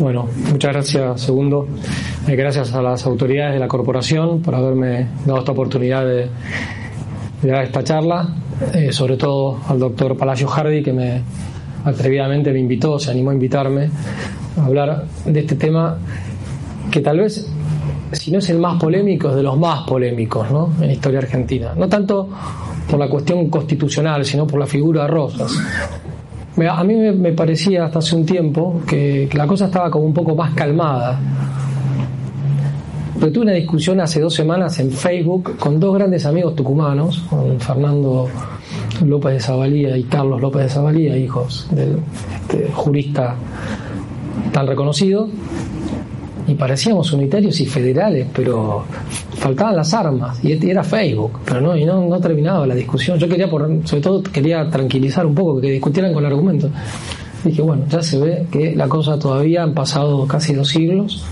Bueno, muchas gracias, segundo. Eh, gracias a las autoridades de la corporación por haberme dado esta oportunidad de, dar esta charla, eh, sobre todo al doctor Palacio Hardy que me atrevidamente me invitó, se animó a invitarme a hablar de este tema que tal vez, si no es el más polémico, es de los más polémicos ¿no? en la historia argentina. No tanto por la cuestión constitucional, sino por la figura de Rosas. A mí me parecía hasta hace un tiempo que la cosa estaba como un poco más calmada. Pero tuve una discusión hace dos semanas en Facebook con dos grandes amigos tucumanos, con Fernando López de Zabalía y Carlos López de Zabalía, hijos del este, jurista tan reconocido, parecíamos unitarios y federales, pero faltaban las armas y era Facebook, pero no, y no, no terminaba la discusión. Yo quería, por, sobre todo, quería tranquilizar un poco, que discutieran con argumentos. Dije, bueno, ya se ve que la cosa todavía han pasado casi dos siglos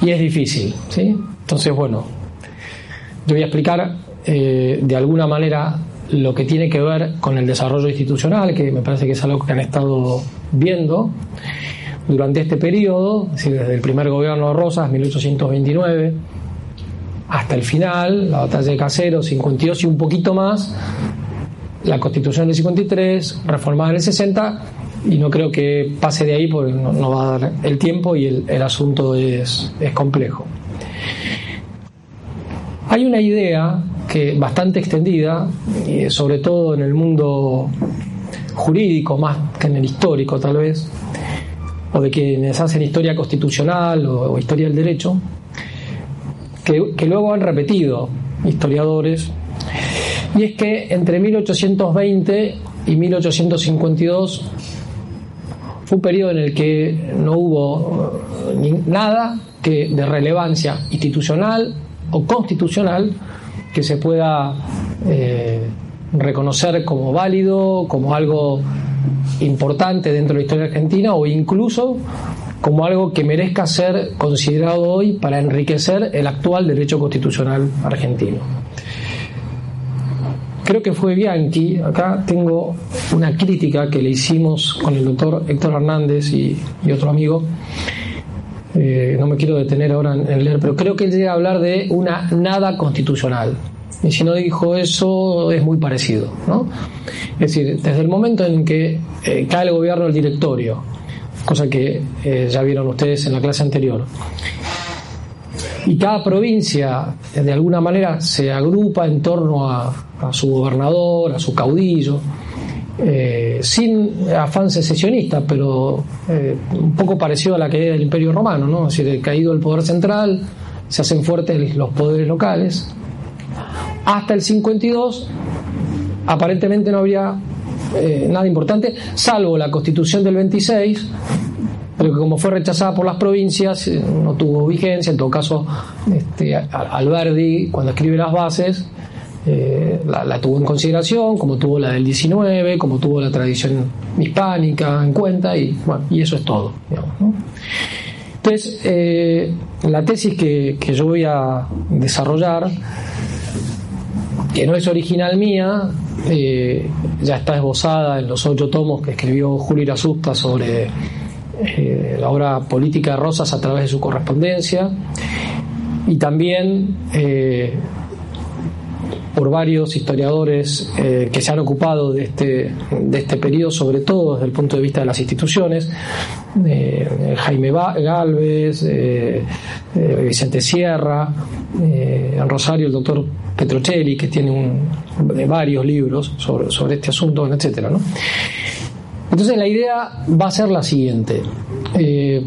y es difícil, ¿sí? Entonces, bueno, yo voy a explicar eh, de alguna manera lo que tiene que ver con el desarrollo institucional, que me parece que es algo que han estado viendo durante este periodo, desde el primer gobierno de Rosas, 1829, hasta el final, la batalla de Caseros, 52 y un poquito más, la constitución del 53, reformada en el 60, y no creo que pase de ahí porque no, va a dar el tiempo y el, asunto es, es complejo. Hay una idea que bastante extendida, sobre todo en el mundo jurídico más que en el histórico tal vez, o de quienes hacen historia constitucional o, historia del derecho, que, luego han repetido historiadores, y es que entre 1820 y 1852 fue un periodo en el que no hubo nada que de relevancia institucional o constitucional que se pueda eh, reconocer como válido, como algo importante dentro de la historia argentina o incluso como algo que merezca ser considerado hoy para enriquecer el actual derecho constitucional argentino. Creo que fue Bianchi, acá tengo una crítica que le hicimos con el doctor Héctor Hernández y, otro amigo, eh, no me quiero detener ahora en, leer, pero creo que él llega a hablar de una nada constitucional. Y si no dijo eso, es muy parecido. ¿no? Es decir, desde el momento en que eh, cae el gobierno del directorio, cosa que eh, ya vieron ustedes en la clase anterior, y cada provincia de alguna manera se agrupa en torno a, su gobernador, a su caudillo, eh, sin afán secesionista, pero un poco parecido a la caída del Imperio Romano, ¿no? es decir, caído el poder central, se hacen fuertes los poderes locales, hasta el 52 aparentemente no habría eh, nada importante, salvo la constitución del 26, pero que como fue rechazada por las provincias, eh, no tuvo vigencia, en todo caso, este, Alberdi, cuando escribe las bases, eh, la, tuvo en consideración, como tuvo la del 19, como tuvo la tradición hispánica en cuenta, y bueno, y eso es todo. Entonces, la tesis que, que yo voy a desarrollar que no es original mía, eh, ya está esbozada en los ocho tomos que escribió Julio Irasusta sobre eh, la obra política de Rosas a través de su correspondencia, y también eh, por varios historiadores que se han ocupado de este, de este periodo, sobre todo desde el punto de vista de las instituciones, Jaime Galvez, Vicente Sierra, en Rosario el doctor Petrocelli, que tiene varios libros sobre, sobre este asunto, ¿no? Entonces la idea va a ser la siguiente. Eh,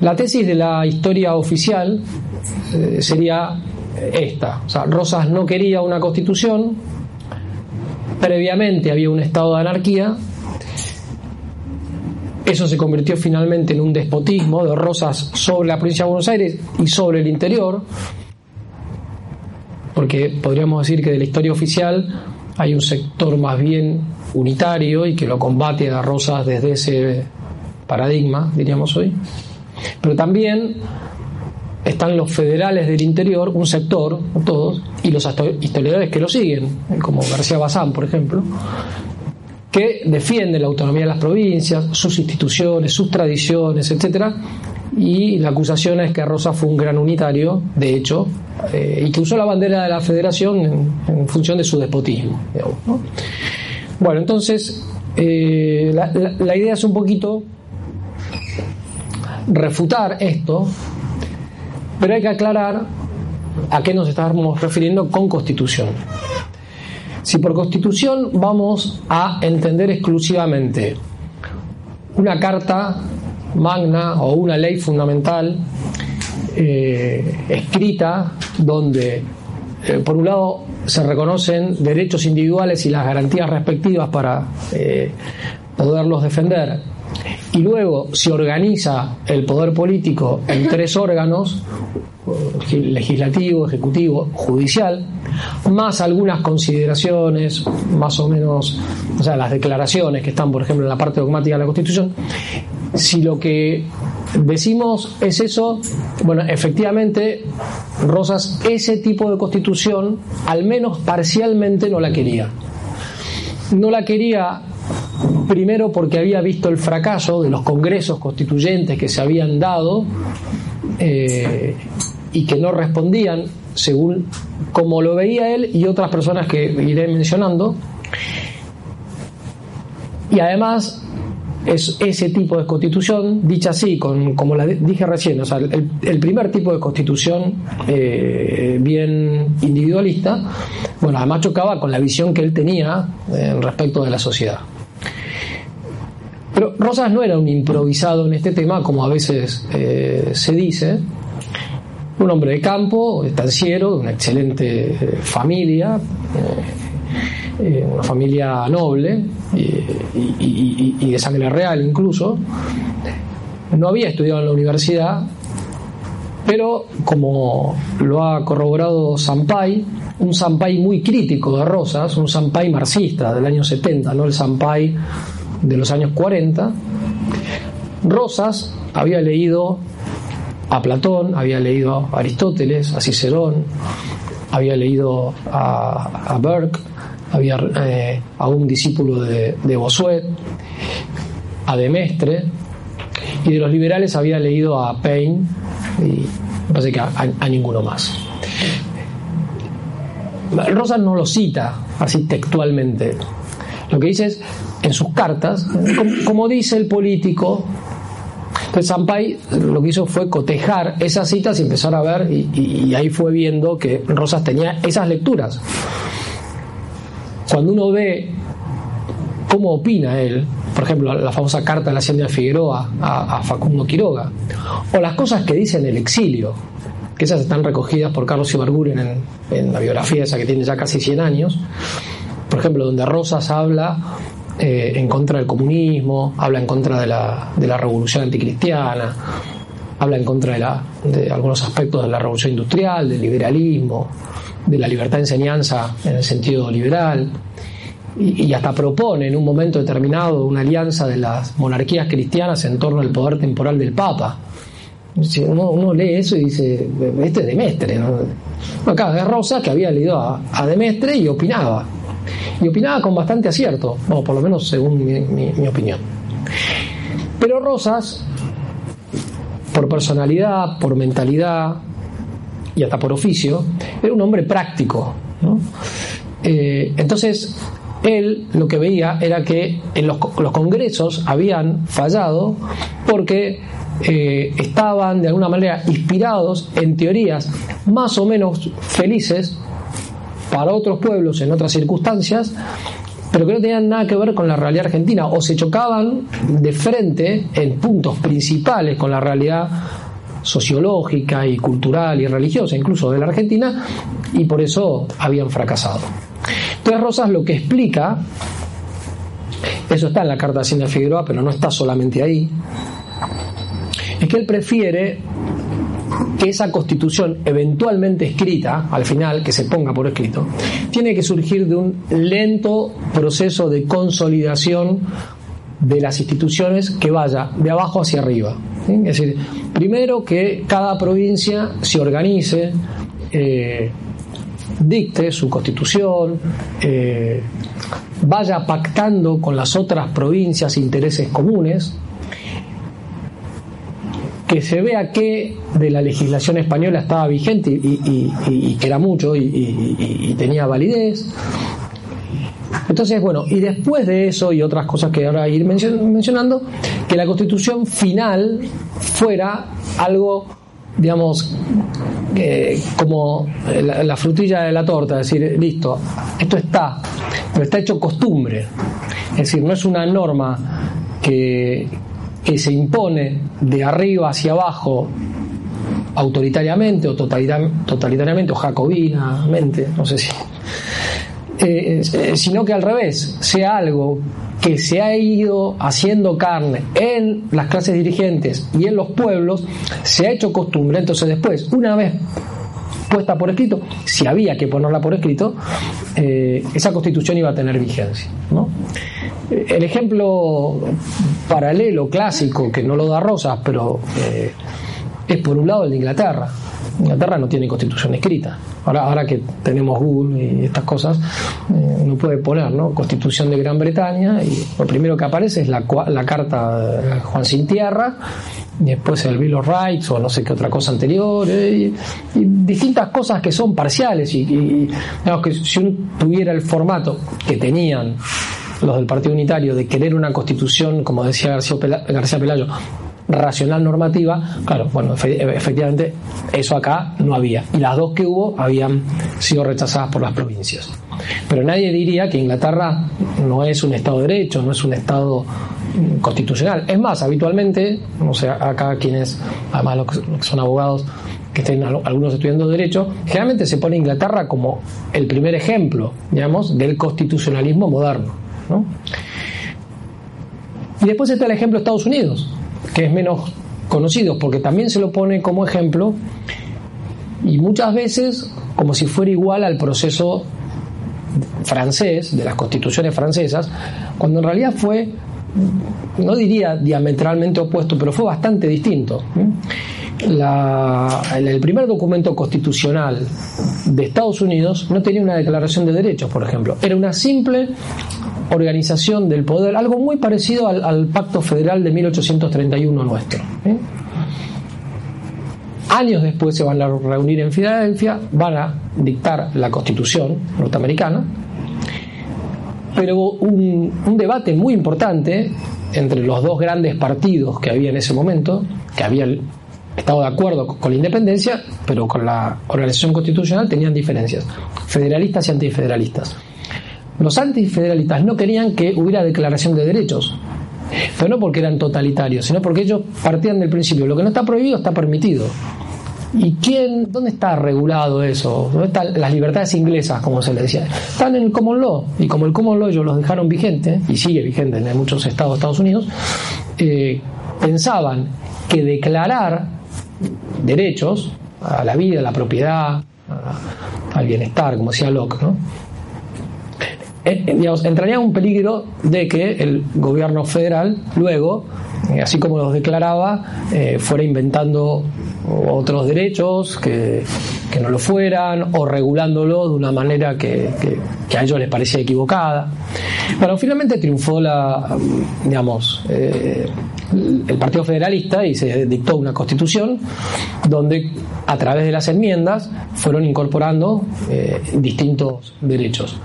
la tesis de la historia oficial eh, sería esta. O sea, Rosas no quería una constitución, previamente había un estado de anarquía, eso se convirtió finalmente en un despotismo de Rosas sobre la provincia de Buenos Aires y sobre el interior, porque podríamos decir que de la historia oficial hay un sector más bien unitario y que lo combate a Rosas desde ese paradigma, diríamos hoy. Pero también están los federales del interior, un sector, todos, y los historiadores que lo siguen, como García Bazán, por ejemplo, que defiende la autonomía de las provincias, sus instituciones, sus tradiciones, etcétera, y la acusación es que Rosa fue un gran unitario, de hecho, eh, y que usó la bandera de la federación en, función de su despotismo. Bueno, entonces, eh, la, idea es un poquito refutar esto, pero hay que aclarar a qué nos estamos refiriendo con constitución. Si por constitución vamos a entender exclusivamente una carta magna o una ley fundamental eh, escrita donde eh, por un lado se reconocen derechos individuales y las garantías respectivas para eh, poderlos defender y luego se organiza el poder político en tres órganos, legislativo, ejecutivo, judicial, más algunas consideraciones, más o menos, o sea, las declaraciones que están, por ejemplo, en la parte dogmática de la Constitución, si lo que decimos es eso, bueno, efectivamente, Rosas, ese tipo de constitución, al menos parcialmente, no la quería. No la quería primero porque había visto el fracaso de los congresos constituyentes que se habían dado eh, y que no respondían según como lo veía él y otras personas que iré mencionando. Y además es ese tipo de constitución, dicha así, con, como la dije recién, o sea, el, primer tipo de constitución eh, bien individualista, bueno, además chocaba con la visión que él tenía eh, respecto de la sociedad. Rosas no era un improvisado en este tema, como a veces eh, se dice, un hombre de campo, estanciero, de una excelente familia eh, una familia noble y, de sangre real incluso. No había estudiado en la universidad, pero como lo ha corroborado Sampay, un Sampay muy crítico de Rosas, un Sampay marxista del año 70, no el Sampay de los años 40, Rosas había leído a Platón, había leído a Aristóteles, a Cicerón, había leído a, a Burke, había eh, a un discípulo de, de Bossuet, a Demestre, y de los liberales había leído a Paine y parece que a, ninguno más. Rosas no lo cita así textualmente. Lo que dice es, en sus cartas, como, dice el político, entonces Sampay lo que hizo fue cotejar esas citas y empezar a ver, y ahí fue viendo que Rosas tenía esas lecturas. Cuando uno ve cómo opina él, por ejemplo, la famosa carta de la Hacienda de Figueroa a, Facundo Quiroga, o las cosas que dice en el exilio, que esas están recogidas por Carlos Ibarguren en, la biografía esa que tiene ya casi 100 años, por ejemplo, donde Rosas habla eh, en contra del comunismo, habla en contra de la, de la revolución anticristiana, habla en contra de, la, de algunos aspectos de la revolución industrial, del liberalismo, de la libertad de enseñanza en el sentido liberal, y, hasta propone en un momento determinado una alianza de las monarquías cristianas en torno al poder temporal del Papa. Uno, lee eso y dice, este es Demestre. ¿no? Acá Rosa que había leído a, Demestre y opinaba. Y opinaba con bastante acierto, o por lo menos según mi opinión. Pero Rosas, por personalidad, por mentalidad, y hasta por oficio, era un hombre práctico. Eh, entonces, él lo que veía era que en los, congresos habían fallado porque eh, estaban de alguna manera inspirados en teorías más o menos felices para otros pueblos en otras circunstancias, pero que no tenían nada que ver con la realidad argentina o se chocaban de frente en puntos principales con la realidad sociológica y cultural y religiosa, incluso de la Argentina, y por eso habían fracasado. Entonces Rosas lo que explica, eso está en la carta de Hacienda Figueroa, pero no está solamente ahí, es que él prefiere que esa constitución eventualmente escrita, al final, que se ponga por escrito, tiene que surgir de un lento proceso de consolidación de las instituciones que vaya de abajo hacia arriba. Es decir, primero que cada provincia se organice, eh, dicte su constitución, eh, vaya pactando con las otras provincias intereses comunes, que se vea que de la legislación española estaba vigente y, que era mucho y, tenía validez. Entonces, bueno, y después de eso y otras cosas que ahora ir mencionando, que la constitución final fuera algo, digamos, como la, frutilla de la torta, es decir, listo, esto está, pero está hecho costumbre. Es decir, no es una norma que, que se impone de arriba hacia abajo autoritariamente o totalitariamente o jacobinamente, no sé si, eh, eh, sino que al revés, sea algo que se ha ido haciendo carne en las clases dirigentes y en los pueblos, se ha hecho costumbre, entonces después, una vez puesta por escrito, si había que ponerla por escrito, eh, esa constitución iba a tener vigencia. ¿no? El ejemplo paralelo, clásico, que no lo da Rosas, pero eh, es por un lado el de Inglaterra. Inglaterra no tiene constitución escrita. Ahora, que tenemos Google y estas cosas, eh, uno puede poner ¿no? Constitución de Gran Bretaña y lo primero que aparece es la, carta de Juan Sin Tierra y después el Bill of Rights o no sé qué otra cosa anterior eh, y, distintas cosas que son parciales y, y que si uno tuviera el formato que tenían los del Partido Unitario de querer una constitución, como decía García Pelayo, racional normativa, claro, bueno, efectivamente eso acá no había. Y las dos que hubo habían sido rechazadas por las provincias. Pero nadie diría que Inglaterra no es un Estado de Derecho, no es un Estado constitucional. Es más, habitualmente, no sé, acá quienes, además los que son abogados, que estén algunos estudiando Derecho, generalmente se pone Inglaterra como el primer ejemplo, digamos, del constitucionalismo moderno. Y después está el ejemplo de Estados Unidos, que es menos conocido, porque también se lo pone como ejemplo y muchas veces como si fuera igual al proceso francés, de las constituciones francesas, cuando en realidad fue, no diría diametralmente opuesto, pero fue bastante distinto. el primer documento constitucional de Estados Unidos no tenía una declaración de derechos, por ejemplo. Era una simple organización del poder, algo muy parecido al, Pacto Federal de 1831 nuestro. ¿eh? Años después se van a reunir en Filadelfia, van a dictar la constitución norteamericana, pero un, un debate muy importante entre los dos grandes partidos que había en ese momento, que habían estado de acuerdo con la independencia, pero con la organización constitucional tenían diferencias, federalistas y antifederalistas. Los antifederalistas no querían que hubiera declaración de derechos, pero no porque eran totalitarios, sino porque ellos partían del principio, lo que no está prohibido está permitido. ¿Y quién, dónde está regulado eso? ¿Dónde están las libertades inglesas, como se le decía? Están en el common law, y como el common law ellos los dejaron vigente, y sigue vigente en muchos estados de Estados Unidos, eh, pensaban que declarar derechos a la vida, a la propiedad, al bienestar, como decía Locke, ¿no? Eh, digamos, entraría un peligro de que el gobierno federal luego, eh, así como los declaraba, eh, fuera inventando otros derechos que, no lo fueran o regulándolo de una manera que, a ellos les parecía equivocada. Bueno, finalmente triunfó la, digamos, el Partido Federalista y se dictó una constitución donde a través de las enmiendas fueron incorporando distintos derechos.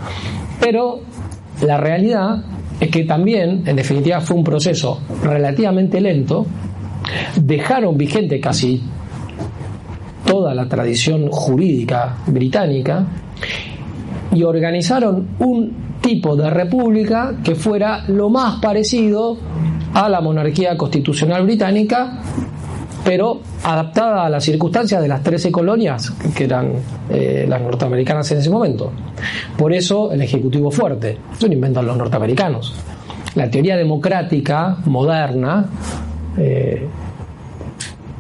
Pero la realidad es que también, en definitiva, fue un proceso relativamente lento. Dejaron vigente casi toda la tradición jurídica británica y organizaron un tipo de república que fuera lo más parecido a la monarquía constitucional británica pero adaptada a las circunstancias de las 13 colonias que eran eh, las norteamericanas en ese momento. Por eso el Ejecutivo fuerte, eso lo inventan los norteamericanos. La teoría democrática moderna eh,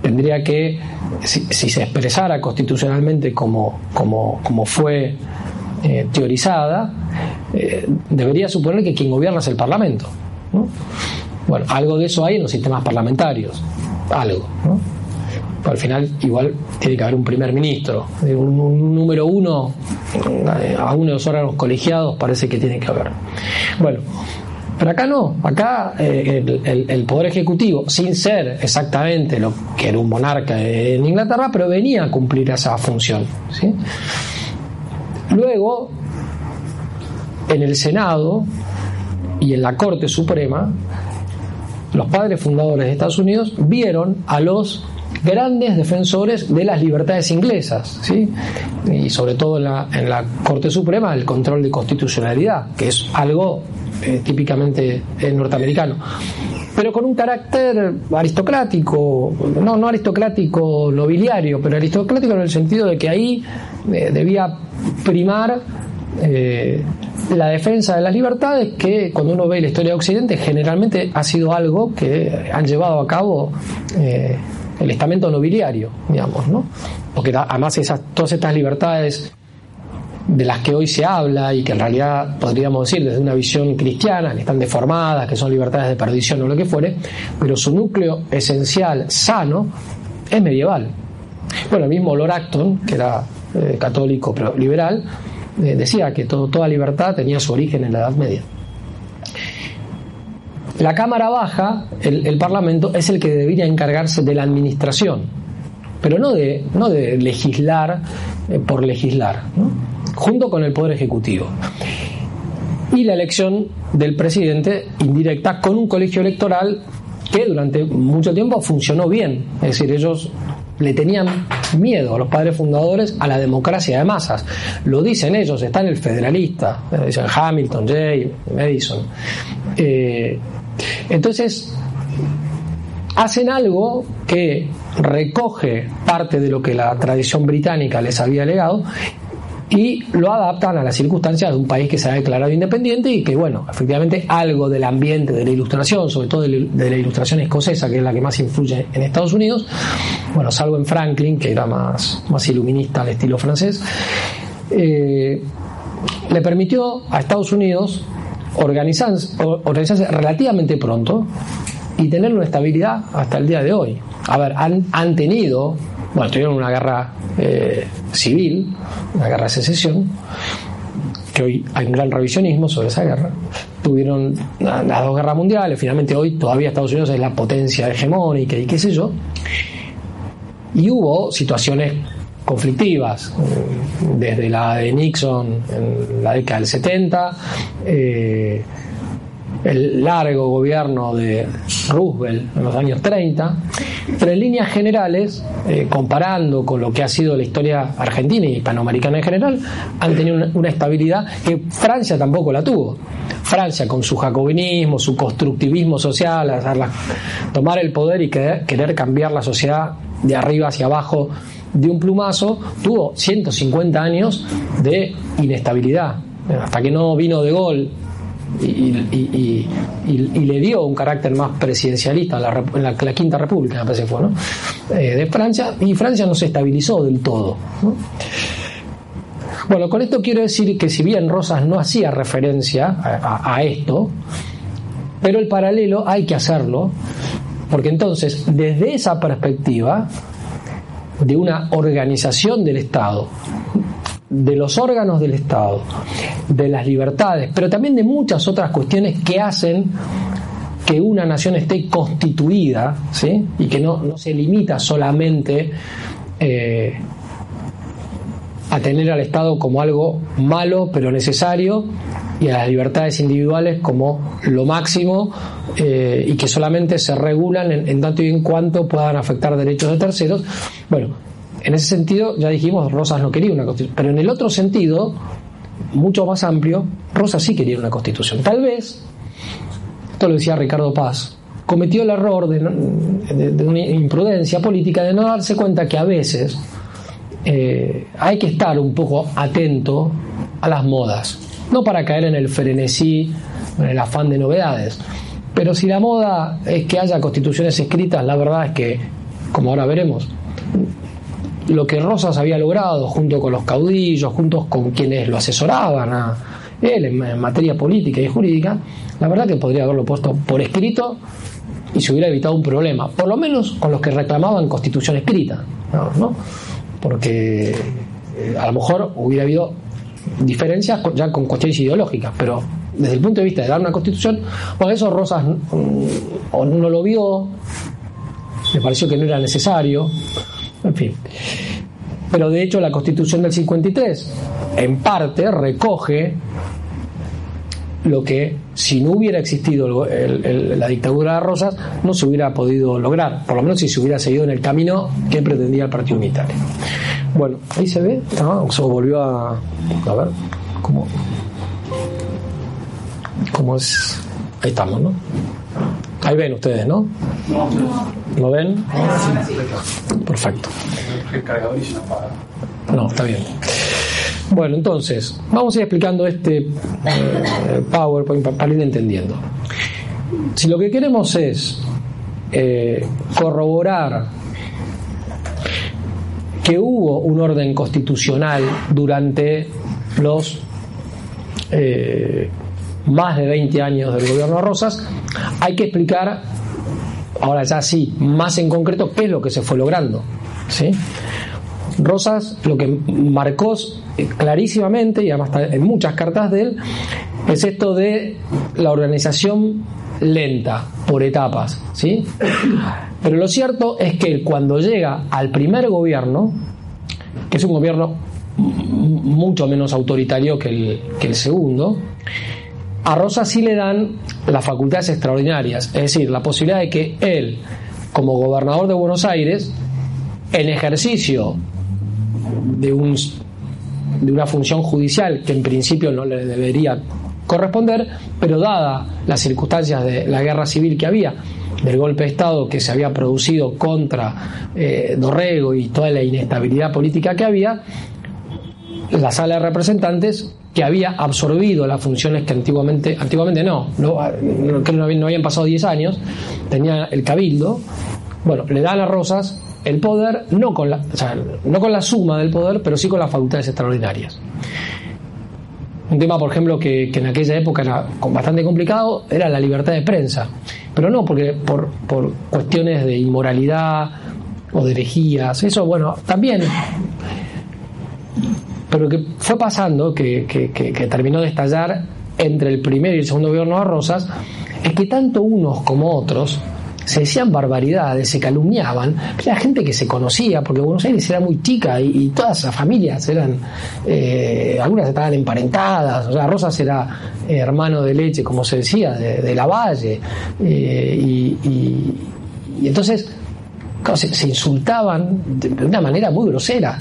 tendría que, si, se expresara constitucionalmente como, como, fue eh, teorizada, debería suponer que quien gobierna es el Parlamento. Bueno, algo de eso hay en los sistemas parlamentarios algo. al final igual tiene que haber un primer ministro, un, número uno a uno de los órganos colegiados parece que tiene que haber. Bueno, pero acá no, acá eh, el, Poder Ejecutivo, sin ser exactamente lo que era un monarca en Inglaterra, pero venía a cumplir esa función. Luego, en el Senado y en la Corte Suprema, los padres fundadores de Estados Unidos vieron a los grandes defensores de las libertades inglesas, ¿sí? y sobre todo en la Corte Suprema el control de constitucionalidad, que es algo eh, típicamente eh, norteamericano, pero con un carácter aristocrático, no, no aristocrático nobiliario, pero aristocrático en el sentido de que ahí eh, debía primar la defensa de las libertades, que cuando uno ve la historia de Occidente generalmente ha sido algo que han llevado a cabo el estamento nobiliario, digamos, ¿no? Porque además esas, todas estas libertades de las que hoy se habla y que en realidad podríamos decir desde una visión cristiana, que están deformadas, que son libertades de perdición o lo que fuere, pero su núcleo esencial, sano, es medieval. Bueno, el mismo Lord Acton, que era eh, católico pero liberal, eh, decía que toda libertad tenía su origen en la Edad Media. La Cámara Baja, el, Parlamento, es el que debería encargarse de la administración, pero no de, no de legislar eh, por legislar. Junto con el Poder Ejecutivo. Y la elección del presidente indirecta con un colegio electoral que durante mucho tiempo funcionó bien. Es decir, ellos le tenían miedo a los padres fundadores a la democracia de masas. Lo dicen ellos, está en el federalista, dicen Hamilton, Jay, Madison. Eh, entonces, hacen algo que recoge parte de lo que la tradición británica les había legado y lo adaptan a las circunstancias de un país que se ha declarado independiente y que, bueno, efectivamente algo del ambiente de la ilustración, sobre todo de la ilustración escocesa, que es la que más influye en Estados Unidos, bueno, salvo en Franklin, que era más, más iluminista al estilo francés, eh, le permitió a Estados Unidos organizarse, relativamente pronto y tener una estabilidad hasta el día de hoy. A ver, han, han tenido bueno, tuvieron una guerra eh, civil, una guerra de secesión, que hoy hay un gran revisionismo sobre esa guerra. Tuvieron las dos guerras mundiales, finalmente hoy todavía Estados Unidos es la potencia hegemónica y qué sé yo. Y hubo situaciones conflictivas, desde la de Nixon en la década del 70, eh, el largo gobierno de Roosevelt en los años 30, pero en líneas generales, eh, comparando con lo que ha sido la historia argentina y hispanoamericana en general, han tenido una, estabilidad que Francia tampoco la tuvo. Francia con su jacobinismo, su constructivismo social, tomar el poder y querer, querer cambiar la sociedad de arriba hacia abajo de un plumazo, tuvo 150 años de inestabilidad. Hasta que no vino de gol y, le dio un carácter más presidencialista en la, Quinta República, me parece que fue, ¿no? Eh, de Francia, y Francia no se estabilizó del todo. Bueno, con esto quiero decir que si bien Rosas no hacía referencia a, esto, pero el paralelo hay que hacerlo, porque entonces, desde esa perspectiva de una organización del Estado, de los órganos del Estado, de las libertades, pero también de muchas otras cuestiones que hacen que una nación esté constituida ¿sí? y que no, se limita solamente eh, a tener al Estado como algo malo pero necesario y a las libertades individuales como lo máximo eh, y que solamente se regulan en, en, tanto y en cuanto puedan afectar derechos de terceros. Bueno, en ese sentido, ya dijimos, Rosas no quería una constitución. Pero en el otro sentido, mucho más amplio, Rosas sí quería una constitución. Tal vez, esto lo decía Ricardo Paz, cometió el error de, una imprudencia política de no darse cuenta que a veces eh, hay que estar un poco atento a las modas. No para caer en el frenesí, en el afán de novedades. Pero si la moda es que haya constituciones escritas, la verdad es que, como ahora veremos, lo que Rosas había logrado junto con los caudillos, juntos con quienes lo asesoraban a él en, materia política y jurídica, la verdad que podría haberlo puesto por escrito y se hubiera evitado un problema, por lo menos con los que reclamaban constitución escrita, ¿no? porque eh, a lo mejor hubiera habido diferencias ya con cuestiones ideológicas, pero desde el punto de vista de dar una constitución, bueno, eso Rosas o no lo vio, me pareció que no era necesario, en fin. Pero de hecho la constitución del 53 en parte recoge lo que si no hubiera existido la dictadura de Rosas no se hubiera podido lograr, por lo menos si se hubiera seguido en el camino que pretendía el Partido Unitario. Bueno, ahí se ve, se volvió a, a ver cómo, cómo es, ahí estamos, ¿no? Ahí ven ustedes, ¿no? ¿Lo ven? Perfecto. No, está bien. Bueno, entonces, vamos a ir explicando este eh, PowerPoint para ir entendiendo. Si lo que queremos es eh, corroborar que hubo un orden constitucional durante los eh, más de 20 años del gobierno de Rosas, hay que explicar, ahora ya sí, más en concreto, qué es lo que se fue logrando. ¿sí? Rosas lo que marcó clarísimamente, y además está en muchas cartas de él, es esto de la organización lenta, por etapas, ¿sí? Pero lo cierto es que cuando llega al primer gobierno, que es un gobierno mucho menos autoritario que el, que el segundo, a Rosas sí le dan las facultades extraordinarias, es decir, la posibilidad de que él, como gobernador de Buenos Aires, en ejercicio de, un, de una función judicial que en principio no le debería corresponder, pero dada las circunstancias de la guerra civil que había, del golpe de Estado que se había producido contra eh, Dorrego y toda la inestabilidad política que había, la sala de representantes que había absorbido las funciones que antiguamente, antiguamente no, no, no, no habían pasado 10 años, tenía el cabildo, bueno, le dan a Rosas el poder, no con, la, no con la suma del poder, pero sí con las facultades extraordinarias. Un tema, por ejemplo, que, en aquella época era bastante complicado, era la libertad de prensa. Pero no porque por, por cuestiones de inmoralidad o de herejías. Eso, bueno, también. Pero que fue pasando, que, que terminó de estallar entre el primer y el segundo gobierno de Rosas, es que tanto unos como otros se decían barbaridades, se calumniaban, la gente que se conocía, porque Buenos Aires era muy chica y, todas las familias eran, eh, algunas estaban emparentadas, o sea, Rosas era hermano de leche, como se decía, de, la Valle, eh, y, entonces se, insultaban de una manera muy grosera.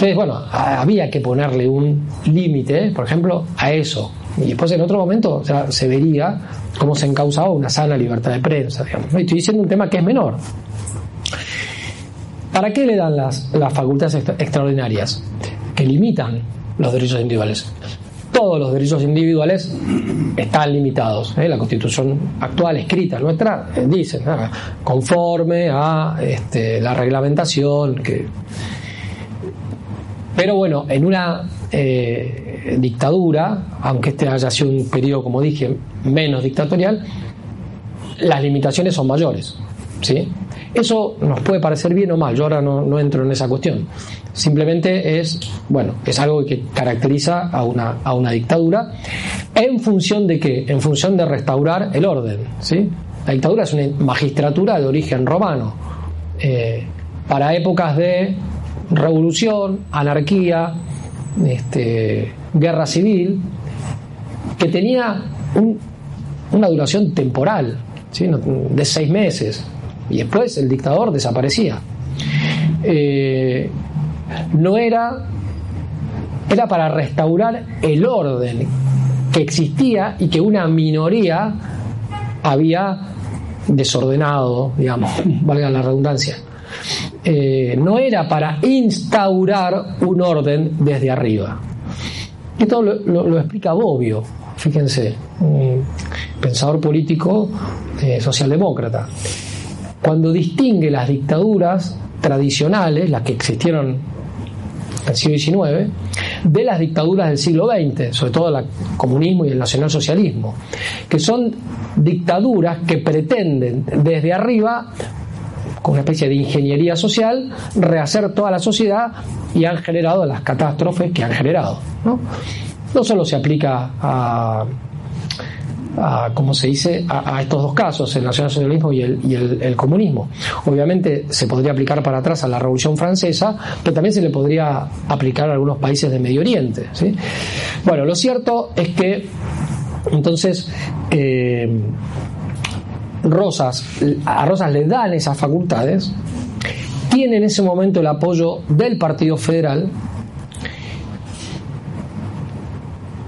Entonces, bueno, había que ponerle un límite, por ejemplo, a eso. Y después en otro momento se vería cómo se encausaba una sana libertad de prensa. Digamos. Estoy diciendo un tema que es menor. ¿Para qué le dan las, facultades extraordinarias? Que limitan los derechos individuales. Todos los derechos individuales están limitados. ¿eh? La constitución actual, escrita nuestra, eh, dice, conforme a este, la reglamentación. Que... Pero bueno, en una eh, dictadura, aunque este haya sido un periodo, como dije, menos dictatorial, las limitaciones son mayores. ¿sí? Eso nos puede parecer bien o mal, yo ahora no, entro en esa cuestión. Simplemente es, bueno, es algo que caracteriza a una, a una dictadura. ¿En función de qué? En función de restaurar el orden. ¿sí? La dictadura es una magistratura de origen romano. Eh, para épocas de revolución, anarquía, este, guerra civil, que tenía una duración temporal, de seis meses, y después el dictador desaparecía. Eh, no era, era para restaurar el orden que existía y que una minoría había desordenado, digamos, valga la redundancia. Eh, no era para instaurar un orden desde arriba. Esto lo, explica Bobbio, fíjense, pensador político eh, socialdemócrata. Cuando distingue las dictaduras tradicionales, las que existieron en el siglo XIX, de las dictaduras del siglo XX, sobre todo el comunismo y el nacionalsocialismo, que son dictaduras que pretenden desde arriba con una especie de ingeniería social, rehacer toda la sociedad y han generado las catástrofes que han generado. No, solo se aplica a, como se dice, a, estos dos casos, el nacionalsocialismo y, el, y el, comunismo. Obviamente se podría aplicar para atrás a la Revolución Francesa, pero también se le podría aplicar a algunos países de Medio Oriente. ¿sí? Bueno, lo cierto es que entonces eh, Rosas, a Rosas le dan esas facultades, tiene en ese momento el apoyo del Partido Federal,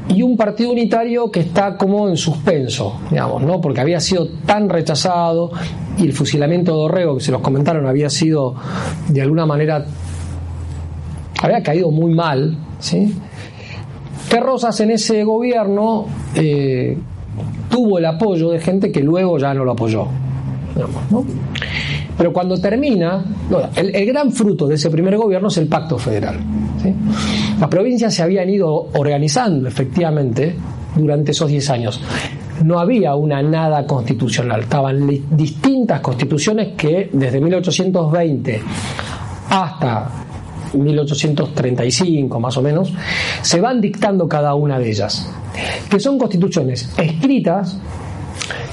y un partido unitario que está como en suspenso, digamos, ¿no? Porque había sido tan rechazado y el fusilamiento de Dorrego, que se los comentaron, había sido de alguna manera había caído muy mal, ¿sí? Que Rosas en ese gobierno eh, tuvo el apoyo de gente que luego ya no lo apoyó. Pero cuando termina, el, gran fruto de ese primer gobierno es el pacto federal. Las provincias se habían ido organizando efectivamente durante esos 10 años. No había una nada constitucional, estaban distintas constituciones que desde 1820 hasta 1835 más o menos, se van dictando cada una de ellas, que son constituciones escritas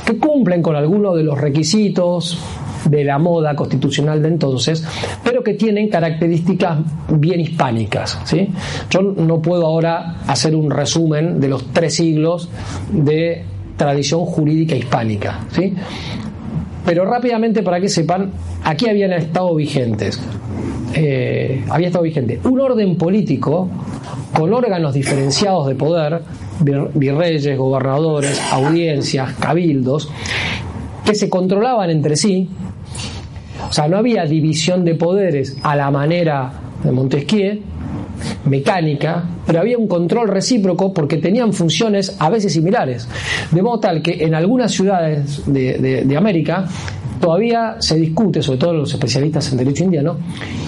que cumplen con algunos de los requisitos de la moda constitucional de entonces, pero que tienen características bien hispánicas. ¿sí? Yo no puedo ahora hacer un resumen de los tres siglos de tradición jurídica hispánica, ¿sí? pero rápidamente para que sepan, aquí habían estado vigentes. Eh, había estado vigente un orden político con órganos diferenciados de poder, virreyes, gobernadores, audiencias, cabildos, que se controlaban entre sí o sea, no había división de poderes a la manera de Montesquieu, mecánica, pero había un control recíproco porque tenían funciones a veces similares. De modo tal que en algunas ciudades de, América todavía se discute, sobre todo los especialistas en derecho indiano,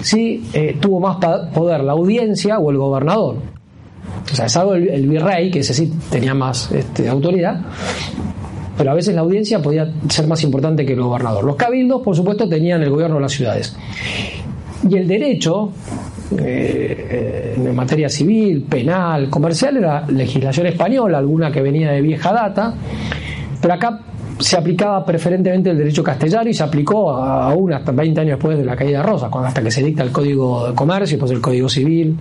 si eh, tuvo más poder la audiencia o el gobernador. O sea, es algo el, virrey, que ese sí tenía más este, autoridad, pero a veces la audiencia podía ser más importante que el gobernador. Los cabildos, por supuesto, tenían el gobierno de las ciudades. Y el derecho, eh, en materia civil, penal, comercial, era legislación española, alguna que venía de vieja data, pero acá se aplicaba preferentemente el derecho castellano y se aplicó aún hasta 20 años después de la caída de Rosa, cuando hasta que se dicta el Código de Comercio, después el Código Civil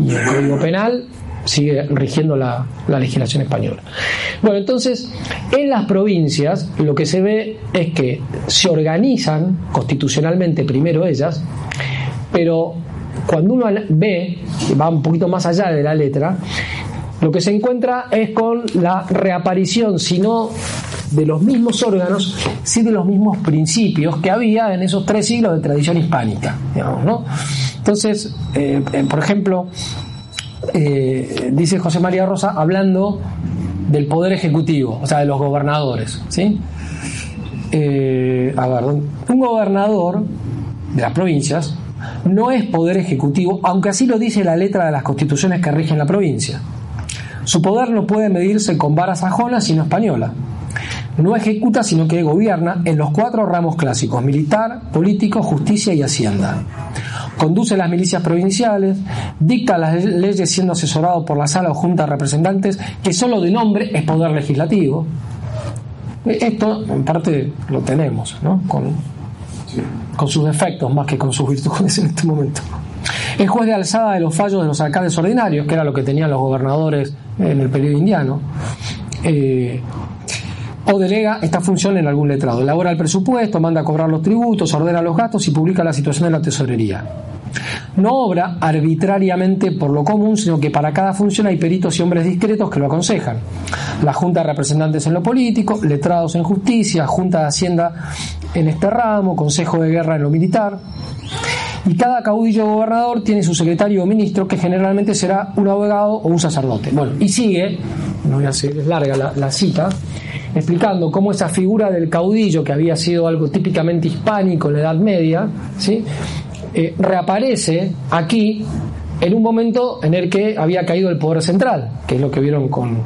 y el Código Penal, sigue rigiendo la, legislación española. Bueno, entonces, en las provincias lo que se ve es que se organizan constitucionalmente primero ellas, pero cuando uno ve, va un poquito más allá de la letra, lo que se encuentra es con la reaparición, si no de los mismos órganos, sí de los mismos principios que había en esos tres siglos de tradición hispánica. ¿no? Entonces, eh, eh, por ejemplo, eh, dice José María Rosa, hablando del poder ejecutivo, o sea, de los gobernadores. ¿sí? Un gobernador de las provincias no es poder ejecutivo, aunque así lo dice la letra de las constituciones que rigen la provincia. Su poder no puede medirse con vara sajona, sino española. No ejecuta, sino que gobierna en los cuatro ramos clásicos, militar, político, justicia y hacienda conduce las milicias provinciales, dicta las leyes siendo asesorado por la sala o junta de representantes, que solo de nombre es poder legislativo. Esto en parte lo tenemos, ¿no? Con, sus defectos más que con sus virtudes en este momento. Es juez de alzada de los fallos de los alcaldes ordinarios, que era lo que tenían los gobernadores en el periodo indiano. Eh, o delega esta función en algún letrado. Elabora el presupuesto, manda a cobrar los tributos, ordena los gastos y publica la situación de la tesorería. No obra arbitrariamente por lo común, sino que para cada función hay peritos y hombres discretos que lo aconsejan. La Junta de Representantes en lo político, letrados en justicia, Junta de Hacienda en este ramo, Consejo de Guerra en lo militar. Y cada caudillo gobernador tiene su secretario o ministro, que generalmente será un abogado o un sacerdote. Bueno, y sigue, no voy a hacer larga la, la cita, explicando cómo esa figura del caudillo, que había sido algo típicamente hispánico en la Edad Media, ¿sí? Eh, reaparece aquí en un momento en el que había caído el poder central, que es lo que vieron con,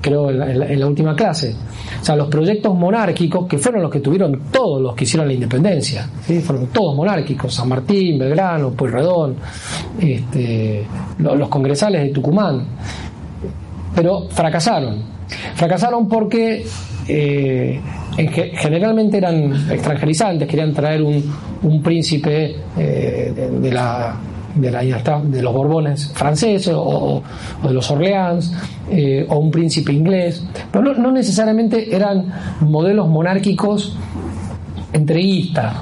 creo, en la, última clase. O sea, los proyectos monárquicos, que fueron los que tuvieron todos los que hicieron la independencia, fueron todos monárquicos, San Martín, Belgrano, Pueyrredón, este, los, congresales de Tucumán, pero fracasaron. Fracasaron porque eh, generalmente eran extranjerizantes, querían traer un, un príncipe eh, de la de la de los Borbones franceses o, de los Orleans eh, o un príncipe inglés, pero no, necesariamente eran modelos monárquicos entreguistas.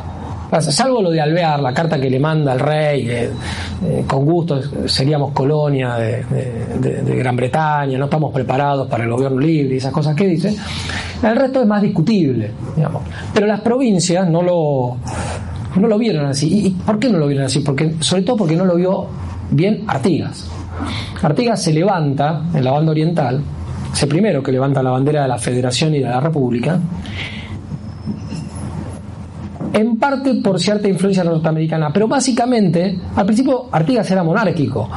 Salvo lo de Alvear, la carta que le manda al rey, eh, con gusto seríamos colonia de, Gran Bretaña, no estamos preparados para el gobierno libre y esas cosas que dice. El resto es más discutible, digamos. Pero las provincias no lo, no lo vieron así. ¿Y por qué no lo vieron así? Porque, sobre todo porque no lo vio bien Artigas. Artigas se levanta en la banda oriental, es el primero que levanta la bandera de la Federación y de la República, en parte por cierta influencia norteamericana, pero básicamente, al principio Artigas era monárquico.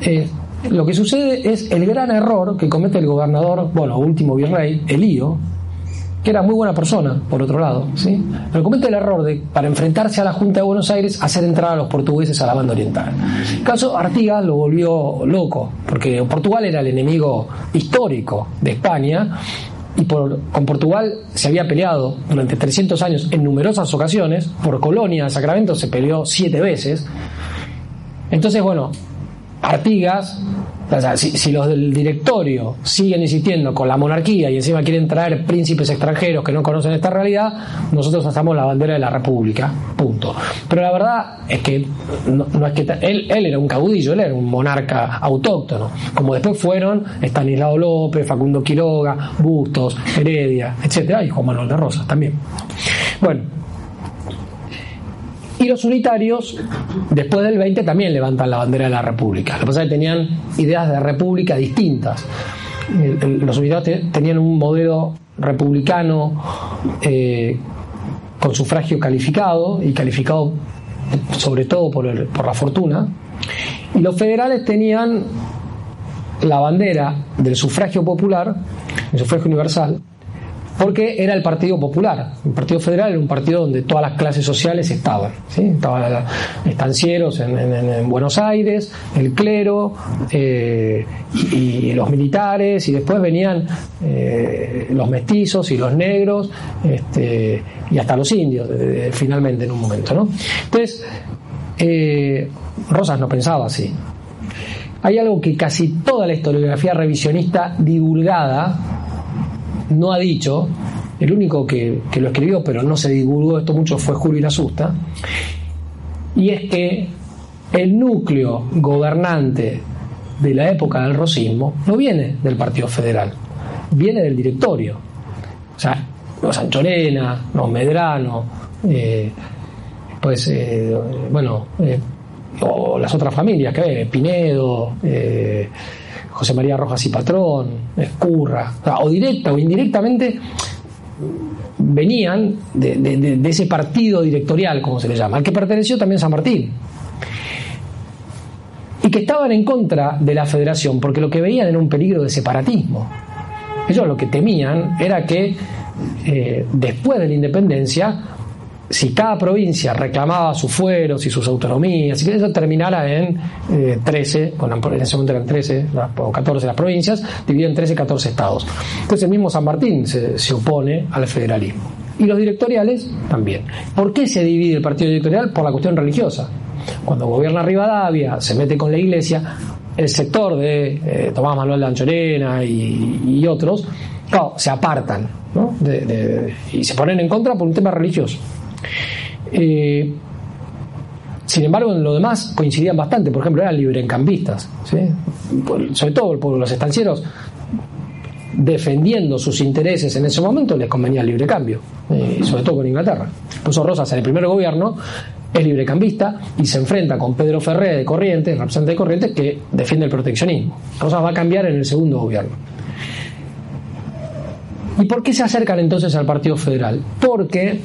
Eh, lo que sucede es el gran error que comete el gobernador, bueno, último virrey, Elío, que era muy buena persona, por otro lado, ¿sí? pero comete el error de, para enfrentarse a la Junta de Buenos Aires, hacer entrar a los portugueses a la banda oriental. El caso Artigas lo volvió loco, porque Portugal era el enemigo histórico de España, y por, con Portugal se había peleado durante 300 años en numerosas ocasiones, por Colonia de Sacramento se peleó siete veces. Entonces, bueno, Artigas si, los del directorio siguen insistiendo con la monarquía y encima quieren traer príncipes extranjeros que no conocen esta realidad, nosotros hacemos la bandera de la República, punto. Pero la verdad es que no, es que él, él, era un caudillo, él era un monarca autóctono, como después fueron Estanislao López, Facundo Quiroga, Bustos, Heredia, etcétera, y Juan Manuel de Rosas también. Bueno, y los unitarios, después del 20, también levantan la bandera de la República. Lo que pasa es que tenían ideas de república distintas. Los unitarios tenían un modelo republicano eh, con sufragio calificado y calificado sobre todo por, por la fortuna. Y los federales tenían la bandera del sufragio popular, el sufragio universal, porque era el Partido Popular. El Partido Federal era un partido donde todas las clases sociales estaban. Estaban estancieros en, Buenos Aires, el clero eh, y, los militares, y después venían eh, los mestizos y los negros, este, y hasta los indios, finalmente en un momento. ¿no? Entonces, eh, Rosas no pensaba así. Hay algo que casi toda la historiografía revisionista divulgada no ha dicho, el único que, lo escribió pero no se divulgó esto mucho fue Julio Asusta, y es que el núcleo gobernante de la época del rosismo no viene del Partido Federal, viene del directorio. O sea, los Anchorena, los Medrano, eh, pues, eh, bueno, eh, o las otras familias, que Pinedo, José María Rojas y Patrón, Escurra, o, directa o indirectamente venían de, ese partido directorial, como se le llama, al que perteneció también San Martín. Y que estaban en contra de la federación porque lo que veían era un peligro de separatismo. Ellos lo que temían era que eh, después de la independencia si cada provincia reclamaba sus fueros y sus autonomías, y que eso terminara en 13, eh, bueno, en ese momento eran 13 o 14 las provincias, dividido en 13, 14 estados. Entonces el mismo San Martín se, se opone al federalismo. Y los directoriales también. ¿Por qué se divide el partido directorial? Por la cuestión religiosa. Cuando gobierna Rivadavia, se mete con la iglesia, el sector de eh, Tomás Manuel de Anchorena y, otros, se apartan ¿no? y se ponen en contra por un tema religioso. Eh, sin embargo, en lo demás coincidían bastante. Por ejemplo, eran librecambistas. ¿sí? Sobre todo por los estancieros defendiendo sus intereses en ese momento les convenía el libre cambio, eh, sobre todo con Inglaterra. Por eso Rosas en el primer gobierno es librecambista y se enfrenta con Pedro Ferré de Corrientes, representante de Corrientes, que defiende el proteccionismo. Rosas va a cambiar en el segundo gobierno. ¿Y por qué se acercan entonces al Partido Federal? Porque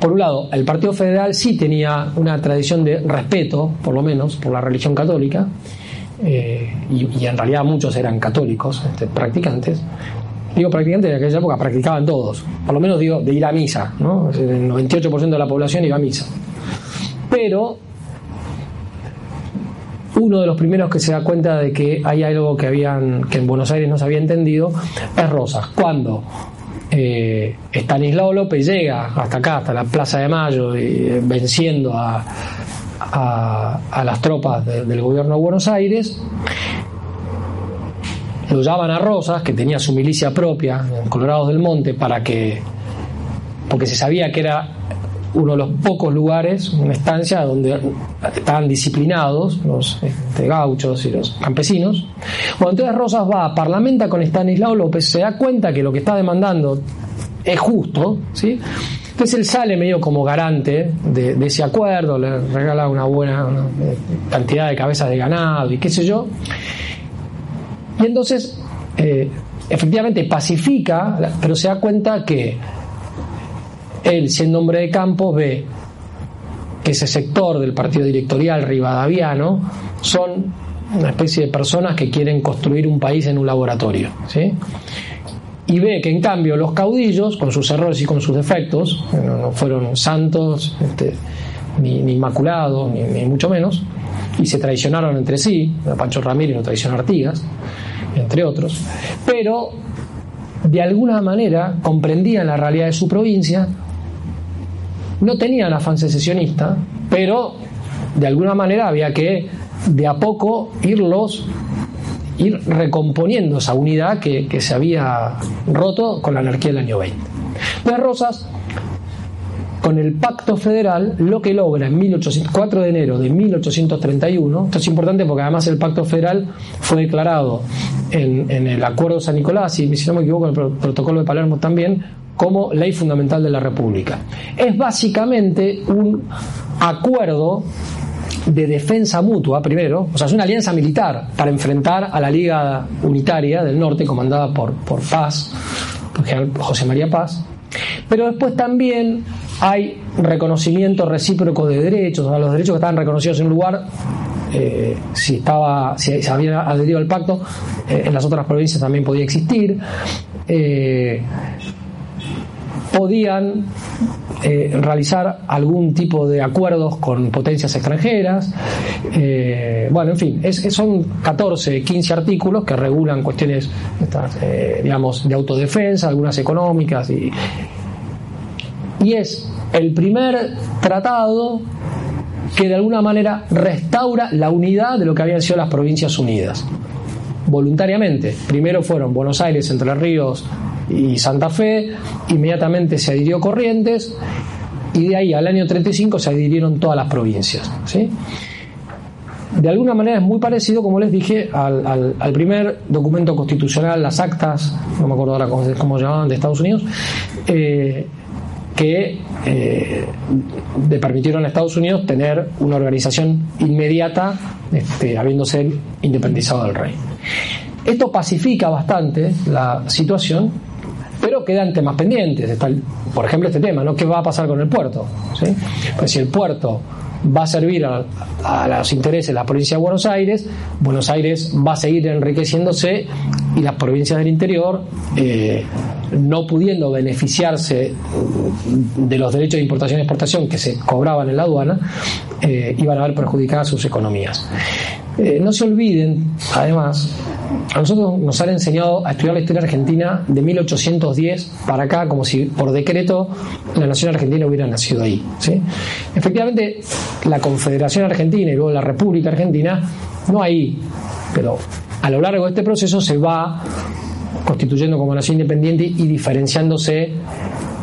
por un lado, el Partido Federal sí tenía una tradición de respeto, por lo menos, por la religión católica, eh, y, en realidad muchos eran católicos, este, practicantes. Digo practicantes de aquella época practicaban todos, por lo menos digo de ir a misa, ¿no? el 98% de la población iba a misa. Pero uno de los primeros que se da cuenta de que hay algo que habían que en Buenos Aires no se había entendido es Rosas. Cuando eh, Estanislao López llega hasta acá, hasta la Plaza de Mayo, y, venciendo a, a, las tropas del gobierno de Buenos Aires, lo llaman a Rosas, que tenía su milicia propia en Colorados del Monte, para que, porque se sabía que era uno de los pocos lugares, una estancia donde estaban disciplinados los este, gauchos y los campesinos. Bueno, entonces Rosas va, parlamenta con Stanislao López, se da cuenta que lo que está demandando es justo. Entonces él sale medio como garante de, ese acuerdo, le regala una buena eh, cantidad de cabezas de ganado y qué sé yo. Y entonces, eh, efectivamente, pacifica, pero se da cuenta que él, siendo hombre de campo, ve que ese sector del partido directorial rivadaviano son una especie de personas que quieren construir un país en un laboratorio. ¿sí? Y ve que en cambio los caudillos, con sus errores y con sus defectos, no, fueron santos este, ni, inmaculados, ni, ni, mucho menos, y se traicionaron entre sí, Pancho Ramírez lo traicionó Artigas, entre otros, pero de alguna manera comprendían la realidad de su provincia, no tenían afán secesionista, pero de alguna manera había que de a poco irlos ir recomponiendo esa unidad que, se había roto con la anarquía del año 20. Las Rosas, con el pacto federal, lo que logra en 4 de enero de 1831, esto es importante porque además el pacto federal fue declarado en, en el Acuerdo de San Nicolás, y si no me equivoco, en el protocolo de Palermo también, como ley fundamental de la República. Es básicamente un acuerdo de defensa mutua, primero, o sea, es una alianza militar para enfrentar a la Liga Unitaria del Norte, comandada por, por Paz, por José María Paz, pero después también hay reconocimiento recíproco de derechos, o sea, los derechos que estaban reconocidos en un lugar, eh, si estaba, si se había adherido al pacto, eh, en las otras provincias también podía existir. Eh, podían realizar algún tipo de acuerdos con potencias extranjeras. Bueno, en fin, son 14, 15 artículos que regulan cuestiones, digamos, de autodefensa, algunas económicas, y, y es el primer tratado que de alguna manera restaura la unidad de lo que habían sido las provincias unidas voluntariamente. Primero fueron Buenos Aires, Entre Ríos, y Santa Fe, inmediatamente se adhirió Corrientes y de ahí al año 35 se adhirieron todas las provincias. De alguna manera es muy parecido, como les dije, al, primer documento constitucional, las actas, no me acuerdo ahora cómo, cómo llamaban, de Estados Unidos, eh, que eh, le permitieron a Estados Unidos tener una organización inmediata, este, habiéndose independizado del rey. Esto pacifica bastante la situación pero quedan temas pendientes. Está por ejemplo, este tema, ¿no? ¿Qué va a pasar con el puerto? Pues si el puerto va a servir a, los intereses de la provincia de Buenos Aires, Buenos Aires va a seguir enriqueciéndose y las provincias del interior, eh, no pudiendo beneficiarse de los derechos de importación y exportación que se cobraban en la aduana, eh, iban a ver perjudicadas sus economías. Eh, no se olviden, además, a nosotros nos han enseñado a estudiar la historia argentina de 1810 para acá, como si por decreto la nación argentina hubiera nacido ahí. ¿sí? Efectivamente, la Confederación Argentina y luego la República Argentina no hay, pero a lo largo de este proceso se va constituyendo como nación independiente y diferenciándose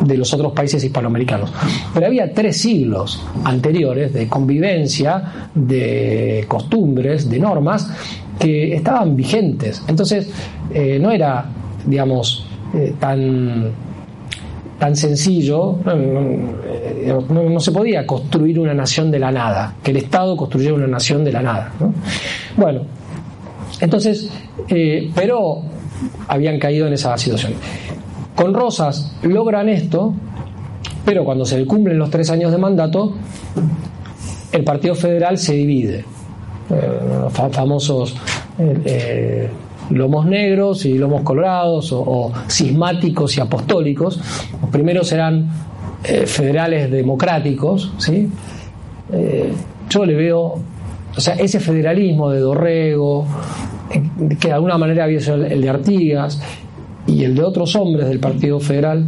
de los otros países hispanoamericanos. Pero había tres siglos anteriores de convivencia, de costumbres, de normas que estaban vigentes. Entonces, eh, no era, digamos, eh, tan, tan sencillo, no, se podía construir una nación de la nada, que el Estado construyera una nación de la nada. Bueno, entonces, eh, pero habían caído en esa situación. Con Rosas logran esto, Pero cuando se le cumplen los tres años de mandato, el Partido Federal se divide. Eh, los famosos eh, eh, lomos negros y lomos colorados o, o, cismáticos y apostólicos. Los primeros eran federales democráticos, ¿sí? yo le veo, o sea, ese federalismo de Dorrego, que de alguna manera había sido el de Artigas y el de otros hombres del Partido Federal,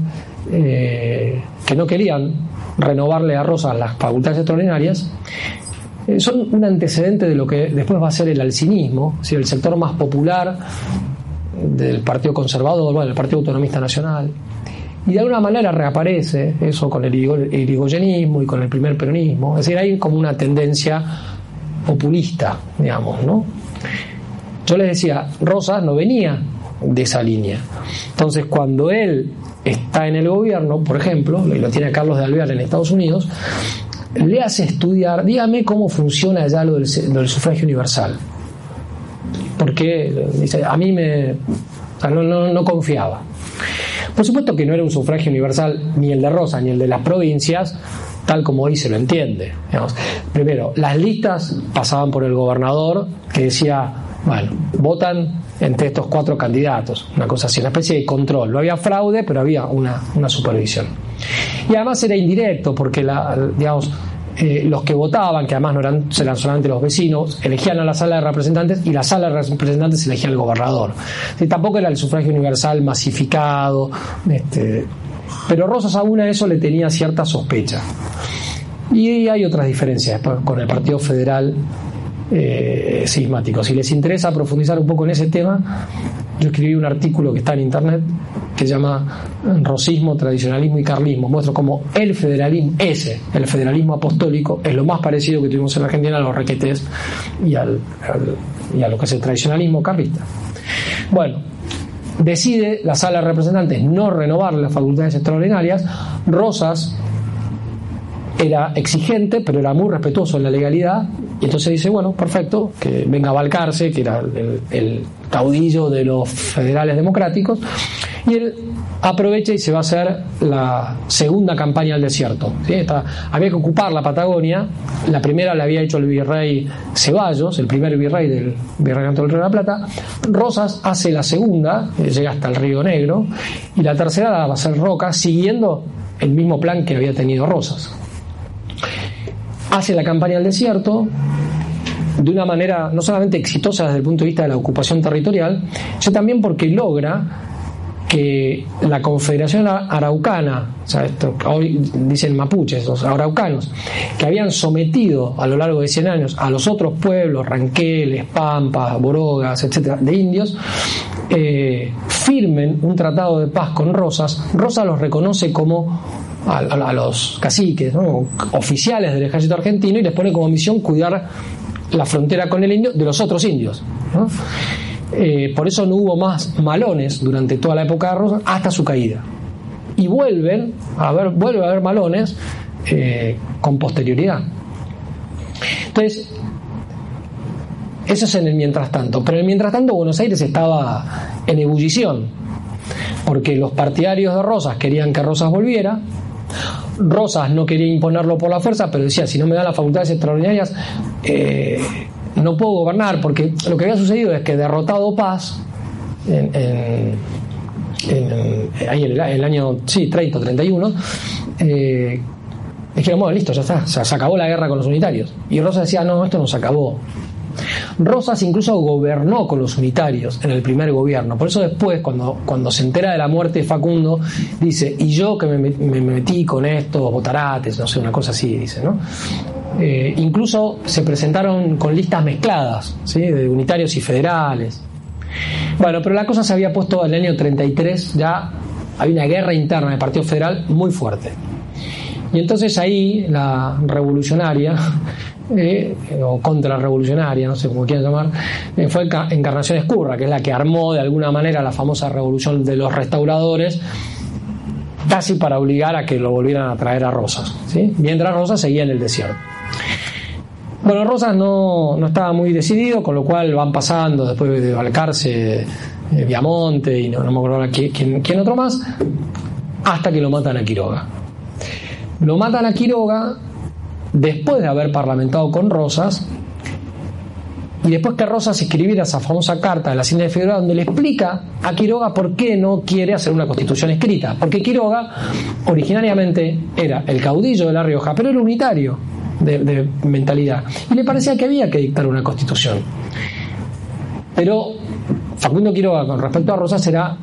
que no querían renovarle a Rosas las facultades extraordinarias, eh, son un antecedente de lo que después va a ser el alcinismo, si el sector más popular del Partido Conservador, del Partido Autonomista Nacional. Y de alguna manera reaparece eso con el irigoyenismo y con el primer peronismo. Es decir, hay como una tendencia populista, digamos, ¿no? Yo les decía, Rosas no venía de esa línea. Entonces, cuando él está en el gobierno, por ejemplo, y lo tiene Carlos de Alvear en Estados Unidos, le hace estudiar, dígame cómo funciona ya lo del, sufragio universal. Porque dice, a mí me, no, confiaba. Por supuesto que no era un sufragio universal ni el de Rosa ni el de las provincias, tal como hoy se lo entiende. Primero, las listas pasaban por el gobernador que decía, bueno, votan entre estos cuatro candidatos, una cosa así, una especie de control. No había fraude, pero había una, supervisión. Y además era indirecto, porque la, eh, los que votaban, que además no eran, eran solamente los vecinos, elegían a la sala de representantes y la sala de representantes elegía al gobernador. tampoco era el sufragio universal masificado, este, pero Rosas aún a eso le tenía cierta sospecha. Y hay otras diferencias con el Partido Federal eh, sismáticos. Si les interesa profundizar un poco en ese tema, yo escribí un artículo que está en internet que se llama Rosismo, Tradicionalismo y Carlismo. Muestro cómo el federalismo, ese, el federalismo apostólico, es lo más parecido que tuvimos en Argentina a los requetes y a lo que es el tradicionalismo carlista. Bueno, decide la sala de representantes no renovar las facultades extraordinarias. Rosas era exigente, pero era muy respetuoso en la legalidad y entonces dice, bueno, perfecto, que venga Balcarce, que era el, caudillo de los federales democráticos, y él aprovecha y se va a hacer la segunda campaña al desierto. había que ocupar la Patagonia, la primera la había hecho el virrey Ceballos, el primer virrey del virreinato del Río de la Plata, Rosas hace la segunda, eh, llega hasta el Río Negro, y la tercera la va a hacer Roca, siguiendo el mismo plan que había tenido Rosas hace la campaña al desierto de una manera no solamente exitosa desde el punto de vista de la ocupación territorial, sino también porque logra que la Confederación Araucana, o sea, hoy dicen mapuches, los araucanos, que habían sometido a lo largo de 100 años a los otros pueblos, ranqueles, pampas, borogas, etcétera, de indios, eh, firmen un tratado de paz con Rosas. Rosas los reconoce como a, los caciques, oficiales del ejército argentino, y les pone como misión cuidar la frontera con el indio de los otros indios. Eh, por eso no hubo más malones durante toda la época de Rosa hasta su caída. Y vuelven a ver, vuelve a haber malones eh, con posterioridad. Entonces, eso es en el mientras tanto. Pero en el mientras tanto Buenos Aires estaba en ebullición, porque los partidarios de Rosas querían que Rosas volviera, Rosas no quería imponerlo por la fuerza, pero decía, si no me dan las facultades extraordinarias, eh, no puedo gobernar, porque lo que había sucedido es que derrotado Paz, en, el, año sí, 30 o 31, eh, dijeron, bueno, listo, ya está, se acabó la guerra con los unitarios. Y Rosas decía, no, esto no se acabó, Rosas incluso gobernó con los unitarios en el primer gobierno. Por eso después, cuando, cuando se entera de la muerte de Facundo, dice, y yo que me, metí con estos botarates, no sé, una cosa así, dice, ¿no? Eh, incluso se presentaron con listas mezcladas, ¿sí? de unitarios y federales. Bueno, pero la cosa se había puesto en el año 33, ya hay una guerra interna del Partido Federal muy fuerte. Y entonces ahí la revolucionaria eh, o contrarrevolucionaria, no sé cómo quieran llamar, eh, fue Encarnación Escurra, que es la que armó de alguna manera la famosa revolución de los restauradores, casi para obligar a que lo volvieran a traer a Rosas, mientras Rosas seguía en el desierto. Bueno, Rosas no, no estaba muy decidido, con lo cual van pasando después de Balcarce, eh, Viamonte y no, me acuerdo quién, quién otro más, hasta que lo matan a Quiroga. Lo matan a Quiroga después de haber parlamentado con Rosas y después que Rosas escribiera esa famosa carta de la Hacienda de Figueroa donde le explica a Quiroga por qué no quiere hacer una constitución escrita. Porque Quiroga originariamente era el caudillo de La Rioja, pero era unitario de, mentalidad. Y le parecía que había que dictar una constitución. Pero Facundo Quiroga con respecto a Rosas era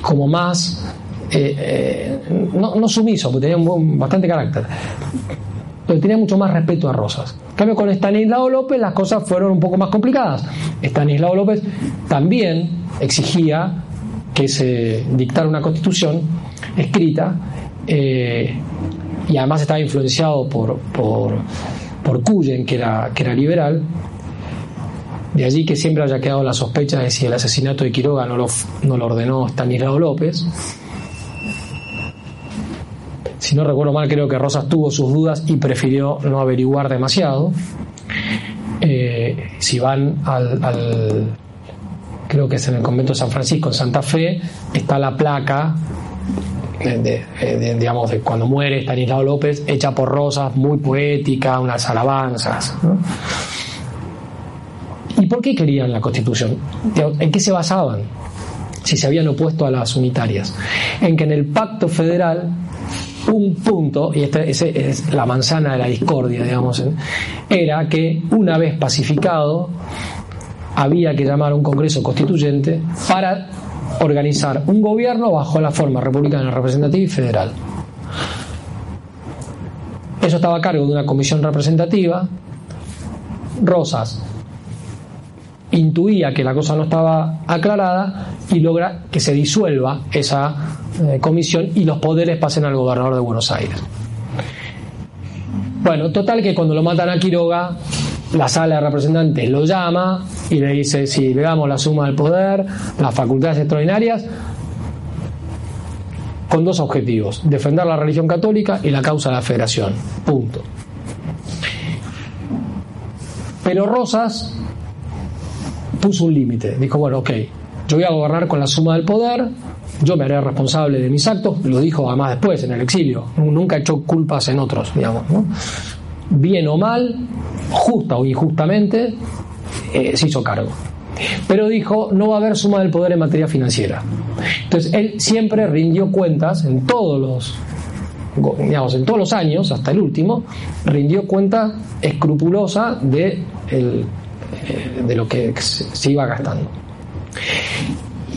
como más eh, eh, no, sumiso, porque tenía un, bastante carácter, pero tenía mucho más respeto a Rosas. En cambio, con Estanislao López las cosas fueron un poco más complicadas. Estanislao López también exigía que se dictara una constitución escrita eh, y además estaba influenciado por, por, por Cuyen, que era, que era liberal. De allí que siempre haya quedado la sospecha de si el asesinato de Quiroga no lo, no lo ordenó Estanislao López. Si no recuerdo mal, creo que Rosas tuvo sus dudas y prefirió no averiguar demasiado. Eh, si van al, creo que es en el convento de San Francisco, en Santa Fe, está la placa de, digamos, de cuando muere Stanislao López, hecha por Rosas, muy poética, unas alabanzas. ¿Y por qué querían la Constitución? ¿En qué se basaban? Si se habían opuesto a las unitarias. En que en el pacto federal un punto, y esta es la manzana de la discordia, digamos, era que una vez pacificado, había que llamar a un Congreso Constituyente para organizar un gobierno bajo la forma republicana, representativa y federal. Eso estaba a cargo de una comisión representativa. Rosas intuía que la cosa no estaba aclarada y logra que se disuelva esa eh, comisión y los poderes pasen al gobernador de Buenos Aires. Bueno, total que cuando lo matan a Quiroga, la sala de representantes lo llama y le dice, si le damos la suma del poder, las facultades extraordinarias, con dos objetivos, defender la religión católica y la causa de la federación. Punto. Pero Rosas puso un límite. Dijo, bueno, ok, yo voy a gobernar con la suma del poder, yo me haré responsable de mis actos, lo dijo además después en el exilio, nunca echó culpas en otros, digamos, bien o mal, justa o injustamente, eh, se hizo cargo. Pero dijo, no va a haber suma del poder en materia financiera. Entonces, él siempre rindió cuentas en todos los digamos, en todos los años, hasta el último, rindió cuenta escrupulosa de de lo que se iba gastando.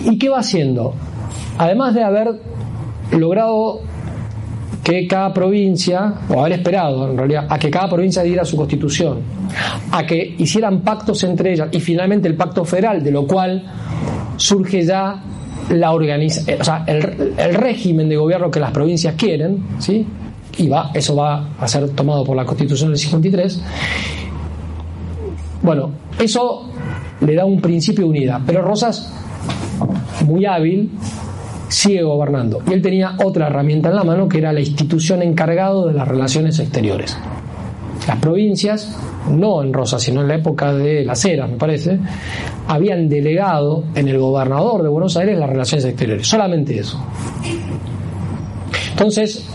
¿Y qué va haciendo? Además de haber logrado que cada provincia, o haber esperado en realidad, a que cada provincia diera su constitución, a que hicieran pactos entre ellas y finalmente el pacto federal, de lo cual surge ya la organiza, o sea, el, el, régimen de gobierno que las provincias quieren, ¿sí? y va, eso va a ser tomado por la constitución del 53, bueno, eso le da un principio de unidad, pero Rosas, muy hábil, sigue gobernando. Y él tenía otra herramienta en la mano que era la institución encargado de las relaciones exteriores. Las provincias, no en Rosas, sino en la época de las eras, me parece, habían delegado en el gobernador de Buenos Aires las relaciones exteriores. Solamente eso. Entonces,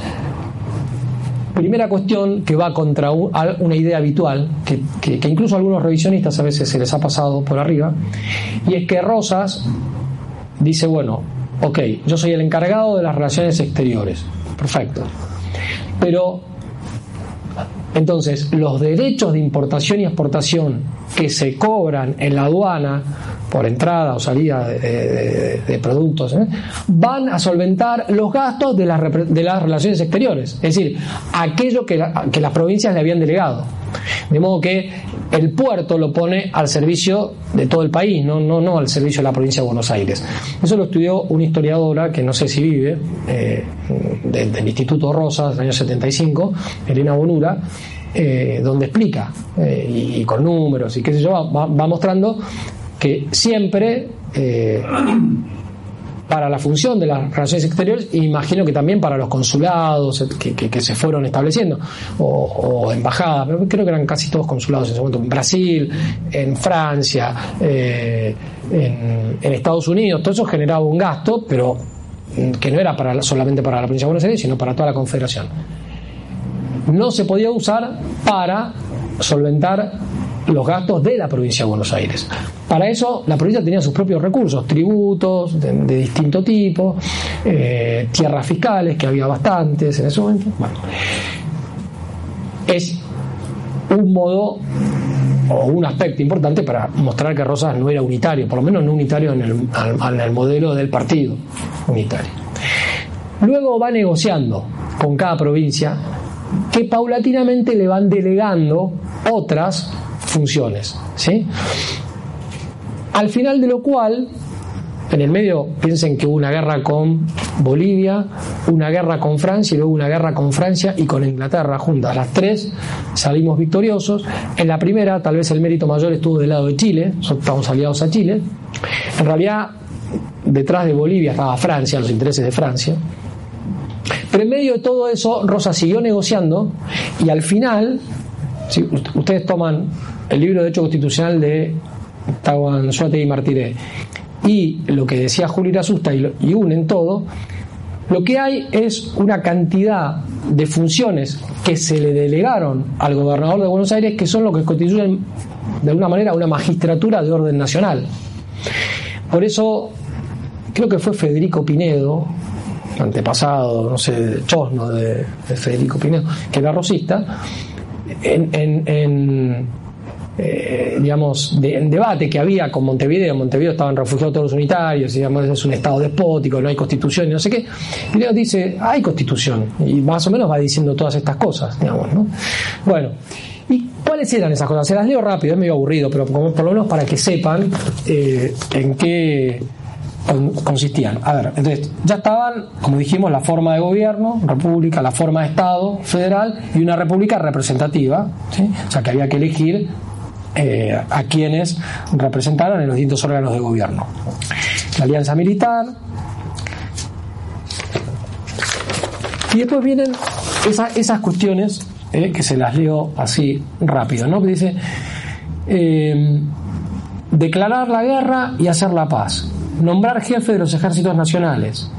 Primera cuestión que va contra una idea habitual, que, incluso a algunos revisionistas a veces se les ha pasado por arriba, y es que Rosas dice, bueno, ok, yo soy el encargado de las relaciones exteriores, perfecto, pero entonces los derechos de importación y exportación que se cobran en la aduana por entrada o salida de, productos, ¿eh? van a solventar los gastos de las, de las relaciones exteriores, es decir, aquello que, que las provincias le habían delegado. De modo que el puerto lo pone al servicio de todo el país, no, no, no al servicio de la provincia de Buenos Aires. Eso lo estudió una historiadora que no sé si vive, eh, del, Instituto Rosas, del año 75, Elena Bonura, eh, donde explica, y, con números y qué sé yo, va mostrando que siempre eh, para la función de las relaciones exteriores, imagino que también para los consulados que, se fueron estableciendo, o, embajadas, creo que eran casi todos consulados en ese momento, en Brasil, en Francia, eh, en, Estados Unidos, todo eso generaba un gasto, pero que no era para, solamente para la provincia de Buenos Aires, sino para toda la confederación. no se podía usar para solventar los gastos de la provincia de Buenos Aires. Para eso la provincia tenía sus propios recursos, tributos de, distinto tipo, eh, tierras fiscales, que había bastantes en ese momento. Bueno, es un modo o un aspecto importante para mostrar que Rosas no era unitario, por lo menos no unitario en en el modelo del partido unitario. Luego va negociando con cada provincia que paulatinamente le van delegando otras funciones. ¿sí? Al final de lo cual, en el medio piensen que hubo una guerra con Bolivia, una guerra con Francia y luego una guerra con Francia y con Inglaterra juntas. Las tres salimos victoriosos. En la primera, tal vez el mérito mayor estuvo del lado de Chile, estamos aliados a Chile. En realidad, detrás de Bolivia estaba Francia, los intereses de Francia. Pero en medio de todo eso, Rosa siguió negociando y al final, si ustedes toman el libro de hecho constitucional de Tawan y Martiré y lo que decía Julio Irasusta y, y unen todo, lo que hay es una cantidad de funciones que se le delegaron al gobernador de Buenos Aires que son lo que constituyen de alguna manera una magistratura de orden nacional. Por eso creo que fue Federico Pinedo, antepasado, no sé, Chosno de, Federico Pinedo, que era rosista, en, eh, digamos, de, en debate que había con Montevideo, en Montevideo estaban refugiados todos los unitarios, digamos, es un estado despótico, no hay constitución y no sé qué. Pinedo dice, hay constitución, y más o menos va diciendo todas estas cosas, digamos, ¿no? Bueno, ¿y cuáles eran esas cosas? Se las leo rápido, es medio aburrido, pero por lo menos para que sepan eh, en qué consistían. A ver, entonces ya estaban, como dijimos, la forma de gobierno, república, la forma de Estado federal y una república representativa, o sea que había que elegir eh, a quienes representaron en los distintos órganos de gobierno. La alianza militar. Y después vienen esas cuestiones eh, que se las leo así rápido, ¿no? Dice eh, declarar la guerra y hacer la paz nombrar jefe de los ejércitos nacionales,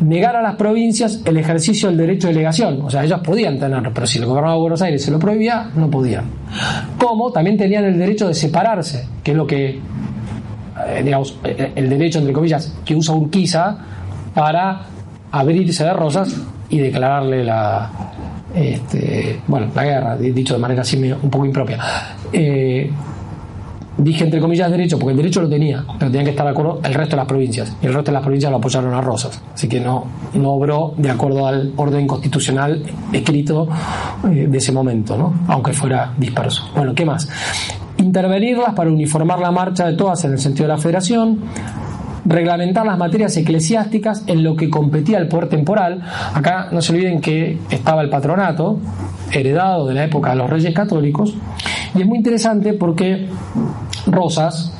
negar a las provincias el ejercicio del derecho de delegación, o sea, ellos podían tener, pero si el gobernador de Buenos Aires se lo prohibía, no podían. Como también tenían el derecho de separarse, que es lo que, eh, digamos, eh, el derecho, entre comillas, que usa Urquiza para abrirse de rosas y declararle la, este, bueno, la guerra, dicho de manera así un poco impropia. Eh, dije entre comillas derecho, porque el derecho lo tenía, pero tenían que estar de acuerdo el resto de las provincias. Y el resto de las provincias lo apoyaron a Rosas. Así que no, no obró de acuerdo al orden constitucional escrito eh, de ese momento, ¿no? aunque fuera disperso. Bueno, ¿qué más? Intervenirlas para uniformar la marcha de todas en el sentido de la federación, reglamentar las materias eclesiásticas en lo que competía el poder temporal. Acá no se olviden que estaba el patronato, heredado de la época de los reyes católicos, y es muy interesante porque Rosas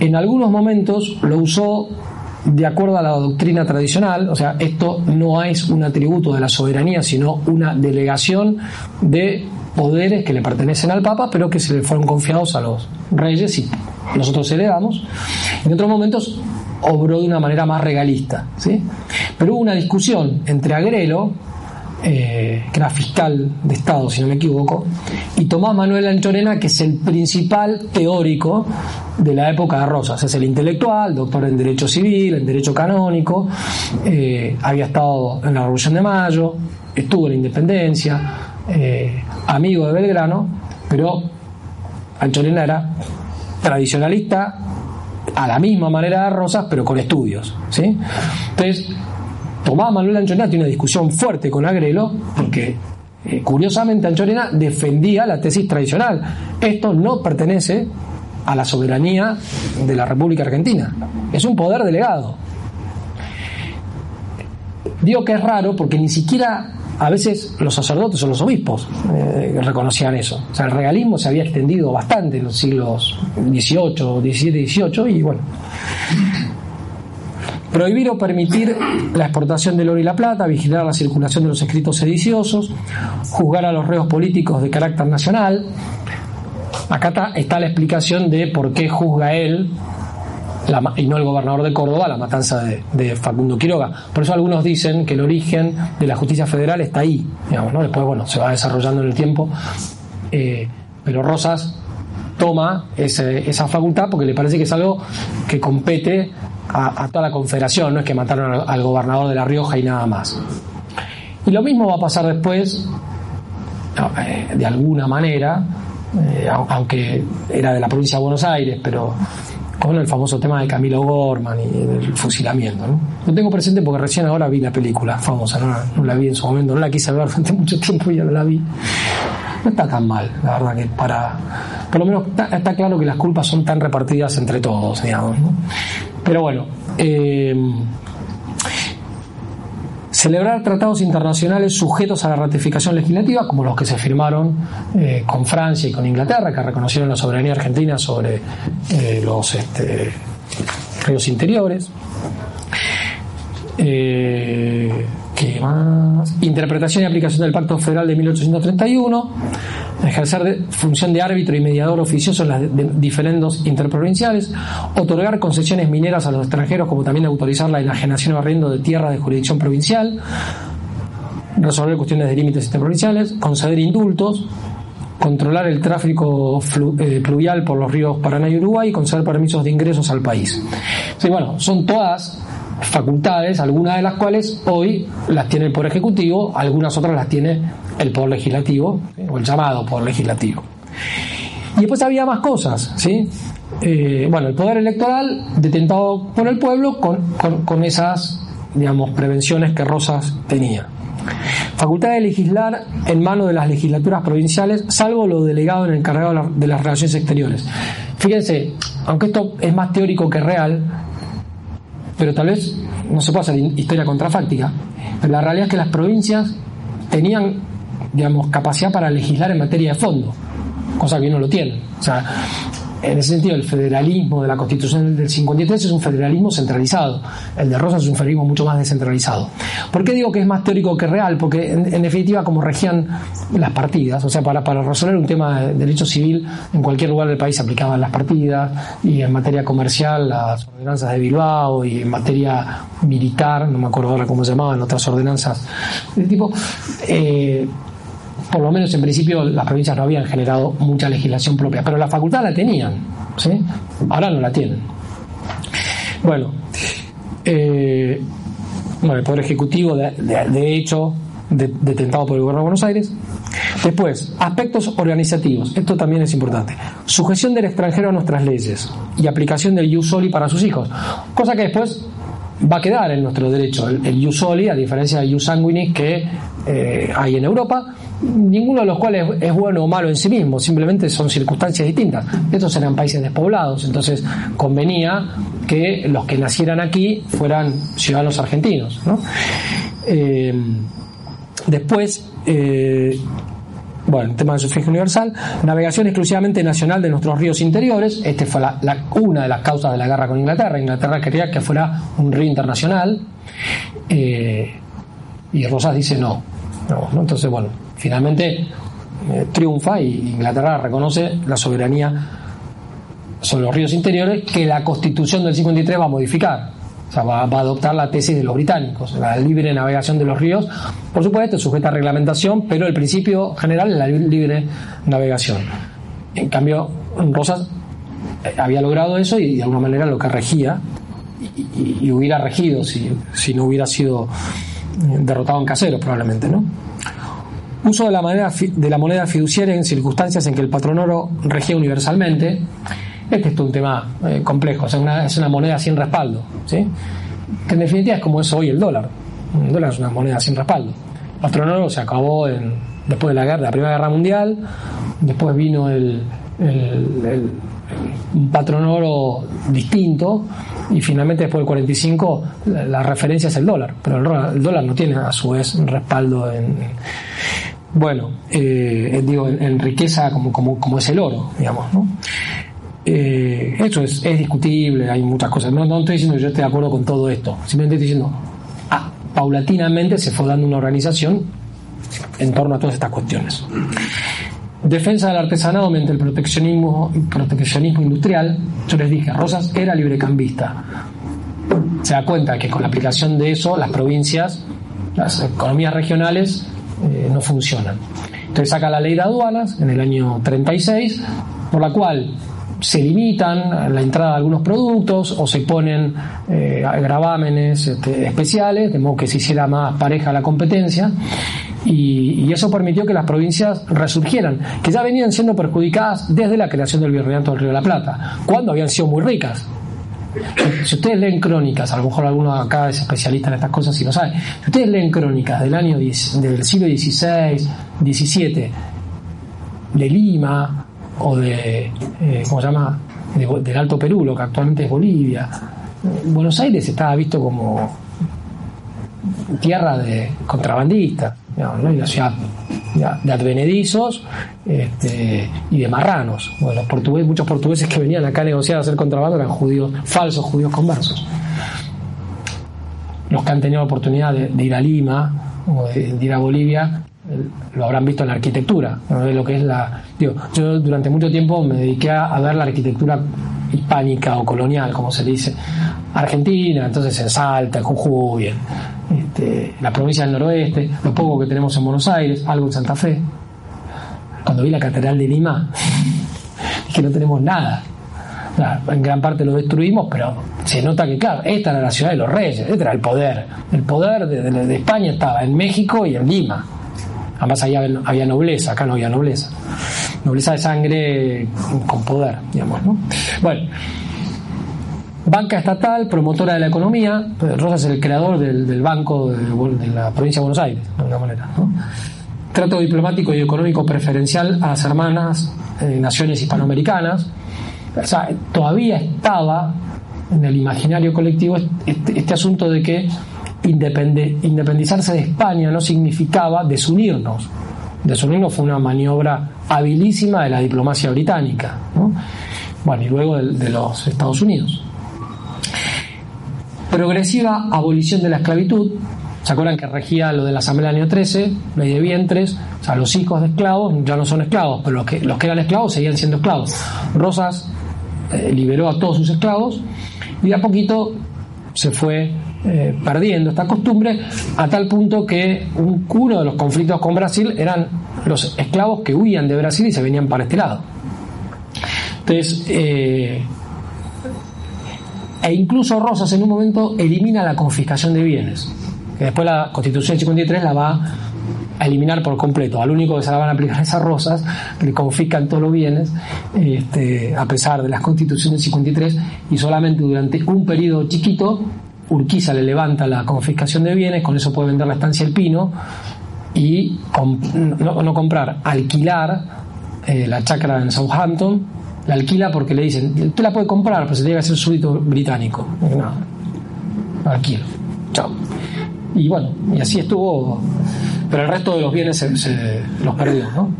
en algunos momentos lo usó de acuerdo a la doctrina tradicional, o sea, esto no es un atributo de la soberanía, sino una delegación de poderes que le pertenecen al Papa, pero que se le fueron confiados a los reyes y nosotros heredamos. En otros momentos obró de una manera más regalista, ¿sí? Pero hubo una discusión entre Agrelo, eh, que era fiscal de Estado, si no me equivoco, y Tomás Manuel Anchorena, que es el principal teórico de la época de Rosas. Es el intelectual, doctor en Derecho Civil, en Derecho Canónico, eh, había estado en la Revolución de Mayo, estuvo en la Independencia, eh, amigo de Belgrano, pero Anchorena era tradicionalista a la misma manera de Rosas, pero con estudios. ¿sí? Entonces, Tomás Manuel Anchorena tiene una discusión fuerte con Agrelo, porque eh, curiosamente Anchorena defendía la tesis tradicional. Esto no pertenece a la soberanía de la República Argentina, es un poder delegado. Digo que es raro porque ni siquiera a veces los sacerdotes o los obispos eh, reconocían eso. O sea, el regalismo se había extendido bastante en los siglos XVIII, XVII, XVIII y bueno, Prohibir o permitir la exportación del oro y la plata, vigilar la circulación de los escritos sediciosos, juzgar a los reos políticos de carácter nacional. Acá está, la explicación de por qué juzga él y no el gobernador de Córdoba, la matanza de, Facundo Quiroga. Por eso algunos dicen que el origen de la justicia federal está ahí, digamos. Después, bueno, se va desarrollando en el tiempo, eh, pero Rosas toma esa facultad porque le parece que es algo que compete a, toda la confederación, no es que mataron al, gobernador de La Rioja y nada más. Y lo mismo va a pasar después, eh, de alguna manera, eh, aunque era de la provincia de Buenos Aires, pero con el famoso tema de Camilo Gorman y el fusilamiento. ¿no? Lo tengo presente porque recién ahora vi la película famosa, no, la vi en su momento, no la quise ver durante mucho tiempo y ya no la vi. No está tan mal, la verdad que para... Por lo menos está, claro que las culpas son tan repartidas entre todos, digamos. Pero bueno, eh, celebrar tratados internacionales sujetos a la ratificación legislativa, como los que se firmaron eh, con Francia y con Inglaterra, que reconocieron la soberanía argentina sobre eh, los este, ríos interiores. ¿Qué más? Interpretación y aplicación del Pacto Federal de 1831 ejercer de, función de árbitro y mediador oficioso en las diferentes interprovinciales, otorgar concesiones mineras a los extranjeros, como también autorizar la enajenación o arriendo de tierras de jurisdicción provincial, resolver cuestiones de límites interprovinciales, conceder indultos, controlar el tráfico eh, fluvial por los ríos Paraná y Uruguay. Y conceder permisos de ingresos al país. Sí, bueno, son todas facultades, algunas de las cuales hoy las tiene el Poder Ejecutivo, algunas otras las tiene el Poder Legislativo, o el llamado Poder Legislativo. Y después había más cosas, ¿sí? Eh, bueno, el poder electoral detentado por el pueblo con, esas, digamos, prevenciones que Rosas tenía. Facultad de legislar en manos de las legislaturas provinciales, salvo lo delegado en el encargado de las relaciones exteriores. Fíjense, aunque esto es más teórico que real, pero tal vez no se puede hacer historia contrafáctica, pero la realidad es que las provincias tenían, digamos, capacidad para legislar en materia de fondo, cosa que no lo tienen. En ese sentido, el federalismo de la Constitución del 53 es un federalismo centralizado. El de Rosas es un federalismo mucho más descentralizado. ¿Por qué digo que es más teórico que real? Porque, en, definitiva, como regían las partidas, o sea, para, para, resolver un tema de derecho civil, en cualquier lugar del país se aplicaban las partidas, y en materia comercial, las ordenanzas de Bilbao, y en materia militar, no me acuerdo ahora cómo se llamaban, otras ordenanzas de tipo. Eh, por lo menos en principio las provincias no habían generado mucha legislación propia, pero la facultad la tenían, ¿sí? ahora no la tienen. Bueno, eh, el Poder Ejecutivo, de, hecho, detentado por el Gobierno de Buenos Aires. Después, aspectos organizativos. Esto también es importante. Sujeción del extranjero a nuestras leyes y aplicación del ius soli para sus hijos. Cosa que después va a quedar en nuestro derecho. El, el soli, a diferencia del ius sanguinis que eh, hay en Europa, ninguno de los cuales es bueno o malo en sí mismo, simplemente son circunstancias distintas. Estos eran países despoblados, entonces convenía que los que nacieran aquí fueran ciudadanos argentinos. Eh, después, eh, bueno, el tema del sufragio universal, navegación exclusivamente nacional de nuestros ríos interiores, esta fue una de las causas de la guerra con Inglaterra, Inglaterra quería que fuera un río internacional, eh, y Rosas dice no, no, entonces bueno, finalmente eh, triunfa y Inglaterra reconoce la soberanía sobre los ríos interiores que la constitución del 53 va a modificar. O sea, va, a adoptar la tesis de los británicos, la libre navegación de los ríos, por supuesto, sujeta a reglamentación, pero el principio general es la libre navegación. En cambio, Rosas eh, había logrado eso y de alguna manera lo que regía y, hubiera regido si, no hubiera sido eh, derrotado en caseros probablemente, ¿no? Uso de la, moneda, de la moneda fiduciaria en circunstancias en que el patrón oro regía universalmente. Este es un tema eh, complejo, es una moneda sin respaldo, ¿sí? que en definitiva es como es hoy el dólar. El dólar es una moneda sin respaldo. El patrón oro se acabó después de la, guerra, la Primera Guerra Mundial, después vino el, un patrón oro distinto y finalmente después del 45 la, referencia es el dólar, pero el, el, dólar no tiene a su vez respaldo en, bueno, eh, digo, en, riqueza como, como, como, es el oro, digamos, ¿no? Eh, es, es, discutible, hay muchas cosas. No, no estoy diciendo que yo esté de acuerdo con todo esto, simplemente estoy diciendo, ah, paulatinamente se fue dando una organización en torno a todas estas cuestiones. defensa del artesanado mediante el proteccionismo, proteccionismo industrial. Yo les dije, Rosas era librecambista. Se da cuenta que con la aplicación de eso las provincias, las economías regionales eh, no funcionan. Entonces saca la ley de aduanas en el año 36, por la cual se limitan la entrada de algunos productos o se ponen eh, gravámenes este, especiales, de modo que se hiciera más pareja la competencia. Y, eso permitió que las provincias resurgieran, que ya venían siendo perjudicadas desde la creación del Virreinato del Río de la Plata, cuando habían sido muy ricas. Si ustedes leen crónicas, a lo mejor alguno acá es especialista en estas cosas y lo sabe, si ustedes leen crónicas del año del siglo XVI, XVII, de Lima, o de, eh, ¿cómo se llama?, del Alto Perú, lo que actualmente es Bolivia. Buenos Aires estaba visto como tierra de contrabandistas, y la ciudad de advenedizos este, y de marranos. Bueno, los portugueses, muchos portugueses que venían acá a negociar a hacer contrabando eran judíos, falsos judíos conversos. Los que han tenido la oportunidad de, ir a Lima o de ir a Bolivia lo habrán visto en la arquitectura, lo que es la. Yo durante mucho tiempo me dediqué a, ver la arquitectura hispánica o colonial, como se dice, Argentina, entonces en Salta, en Jujuy, este, la provincia del noroeste, lo poco que tenemos en Buenos Aires, algo en Santa Fe. Cuando vi la Catedral de Lima, que no tenemos nada. en gran parte lo destruimos, pero se nota que, claro, esta era la ciudad de los reyes, este era el poder. El poder de España estaba en México y en Lima Además allá había nobleza, acá no había nobleza. Nobleza de sangre con poder, digamos, ¿no? Bueno, banca estatal, promotora de la economía. Rosas es el creador del, banco de, la provincia de Buenos Aires, de alguna manera. Trato diplomático y económico preferencial a las hermanas eh, naciones hispanoamericanas. O sea, todavía estaba en el imaginario colectivo este, este asunto de que independizarse de España no significaba desunirnos. Desunirnos fue una maniobra habilísima de la diplomacia británica, bueno, y luego de, los Estados Unidos. Progresiva abolición de la esclavitud, ¿Se acuerdan que regía lo de la Asamblea del año 13, ley de vientres? O sea, los hijos de esclavos ya no son esclavos, pero los que, los que eran esclavos seguían siendo esclavos. Rosas eh, liberó a todos sus esclavos y de a poquito se fue eh, perdiendo esta costumbre a tal punto que un, uno de los conflictos con Brasil eran los esclavos que huían de Brasil y se venían para este lado. Entonces, eh, e incluso Rosas en un momento elimina la confiscación de bienes, que después la Constitución 53 la va a eliminar por completo. Al único que se la van a aplicar es a Rosas, que confiscan todos los bienes, este, a pesar de las constituciones 53, y solamente durante un periodo chiquito Urquiza le levanta la confiscación de bienes, con eso puede vender la estancia El Pino y no, comprar, alquilar eh, la chacra en Southampton, la alquila porque le dicen, usted la puede comprar, pero se tiene que hacer súbdito británico. No, alquilo, chao. Y bueno, y así estuvo, pero el resto de los bienes se, los perdió. ¿no?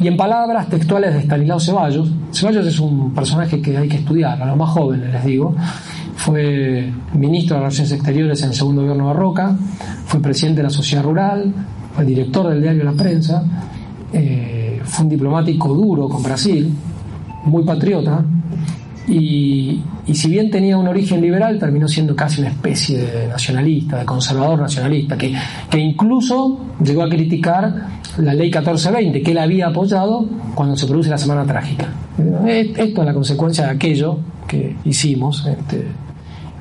Y en palabras textuales de Stanislao Ceballos, Ceballos es un personaje que hay que estudiar, a los más jóvenes les digo, fue ministro de Relaciones Exteriores en el segundo gobierno de Roca, fue presidente de la Sociedad Rural, fue director del diario La Prensa, eh, fue un diplomático duro con Brasil, muy patriota, y, si bien tenía un origen liberal, terminó siendo casi una especie de nacionalista, de conservador nacionalista, que, que incluso llegó a criticar la ley 1420, que él había apoyado cuando se produce la Semana Trágica. Esto es la consecuencia de aquello que hicimos este,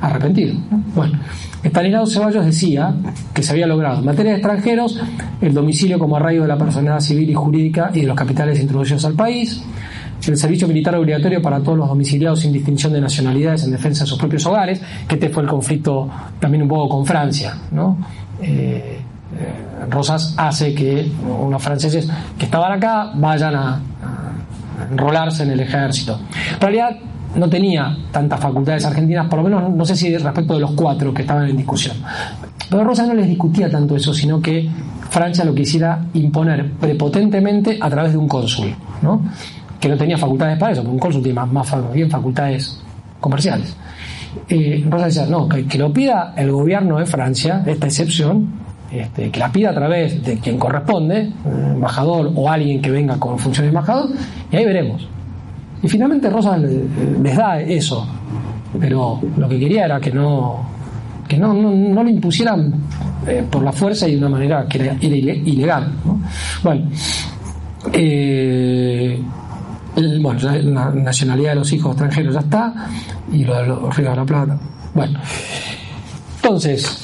arrepentido. Bueno, Estanislao Ceballos decía que se había logrado en materia de extranjeros el domicilio como arraigo de la personalidad civil y jurídica y de los capitales introducidos al país, el servicio militar obligatorio para todos los domiciliados sin distinción de nacionalidades en defensa de sus propios hogares, que este fue el conflicto también un poco con Francia, ¿no? Eh, eh, Rosas hace que unos franceses que estaban acá vayan a, a enrolarse en el ejército. En realidad no tenía tantas facultades argentinas, por lo menos no sé si respecto de los cuatro que estaban en discusión. Pero Rosa no les discutía tanto eso, sino que Francia lo quisiera imponer prepotentemente a través de un cónsul, ¿no? que no tenía facultades para eso, porque un cónsul tiene más, más bien facultades comerciales. Eh, Rosa decía, no, que, lo pida el gobierno de Francia, esta excepción, este, que la pida a través de quien corresponde, embajador o alguien que venga con función de embajador, y ahí veremos. Y finalmente Rosas les da eso, pero lo que quería era que no, que no, no, lo impusieran eh, por la fuerza y de una manera que era, ilegal. Bueno, eh, bueno, la nacionalidad de los hijos extranjeros ya está, y lo de los ríos de la Plata. Bueno, entonces,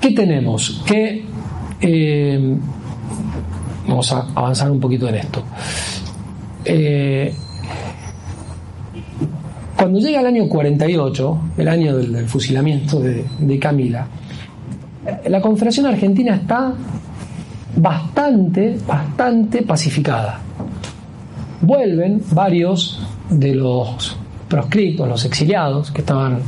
¿qué tenemos? Que eh, vamos a avanzar un poquito en esto. Eh, cuando llega el año 48, el año del, fusilamiento de, Camila, la Confederación Argentina está bastante, bastante pacificada. Vuelven varios de los proscritos, los exiliados, que estaban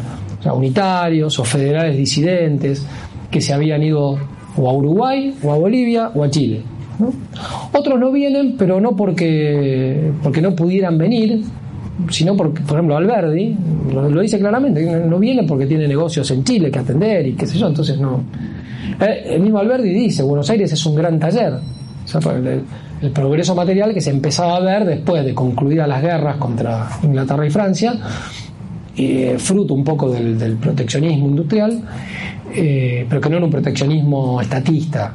unitarios o federales disidentes, que se habían ido o a Uruguay, o a Bolivia, o a Chile. Otros no vienen, pero no porque, porque no pudieran venir, sino porque, por ejemplo, Alberdi lo, dice claramente, no viene porque tiene negocios en Chile que atender y qué sé yo, entonces no. Eh, el mismo Alberdi dice, Buenos Aires es un gran taller. el, progreso material que se empezaba a ver después de concluidas las guerras contra Inglaterra y Francia, eh, fruto un poco del, proteccionismo industrial, eh, pero que no era un proteccionismo estatista.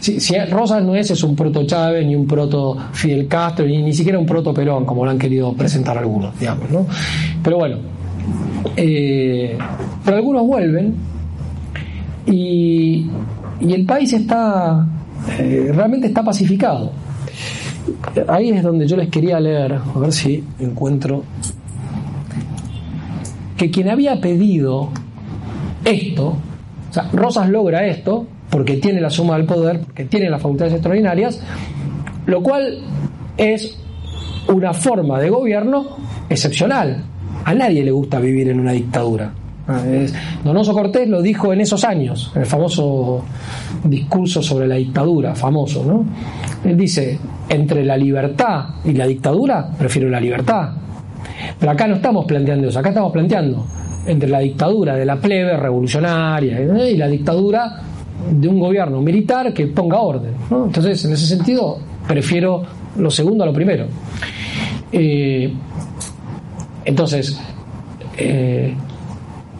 si, Rosas no es, es un proto Chávez, ni un proto Fidel Castro, ni, ni siquiera un proto Perón, como lo han querido presentar algunos, digamos. ¿no? Pero bueno, eh, pero algunos vuelven y, y el país está realmente está pacificado. Ahí es donde yo les quería leer, a ver si encuentro que quien había pedido esto, o sea, Rosas logra esto porque tiene la suma del poder, porque tiene las facultades extraordinarias, lo cual es una forma de gobierno excepcional. A nadie le gusta vivir en una dictadura. Ah, Donoso Cortés lo dijo en esos años, en el famoso discurso sobre la dictadura, famoso, ¿no? Él dice, entre la libertad y la dictadura, prefiero la libertad. Pero acá no estamos planteando eso, acá estamos planteando entre la dictadura de la plebe revolucionaria ¿eh? y la dictadura de un gobierno militar que ponga orden. Entonces, en ese sentido, prefiero lo segundo a lo primero. Eh, entonces, eh,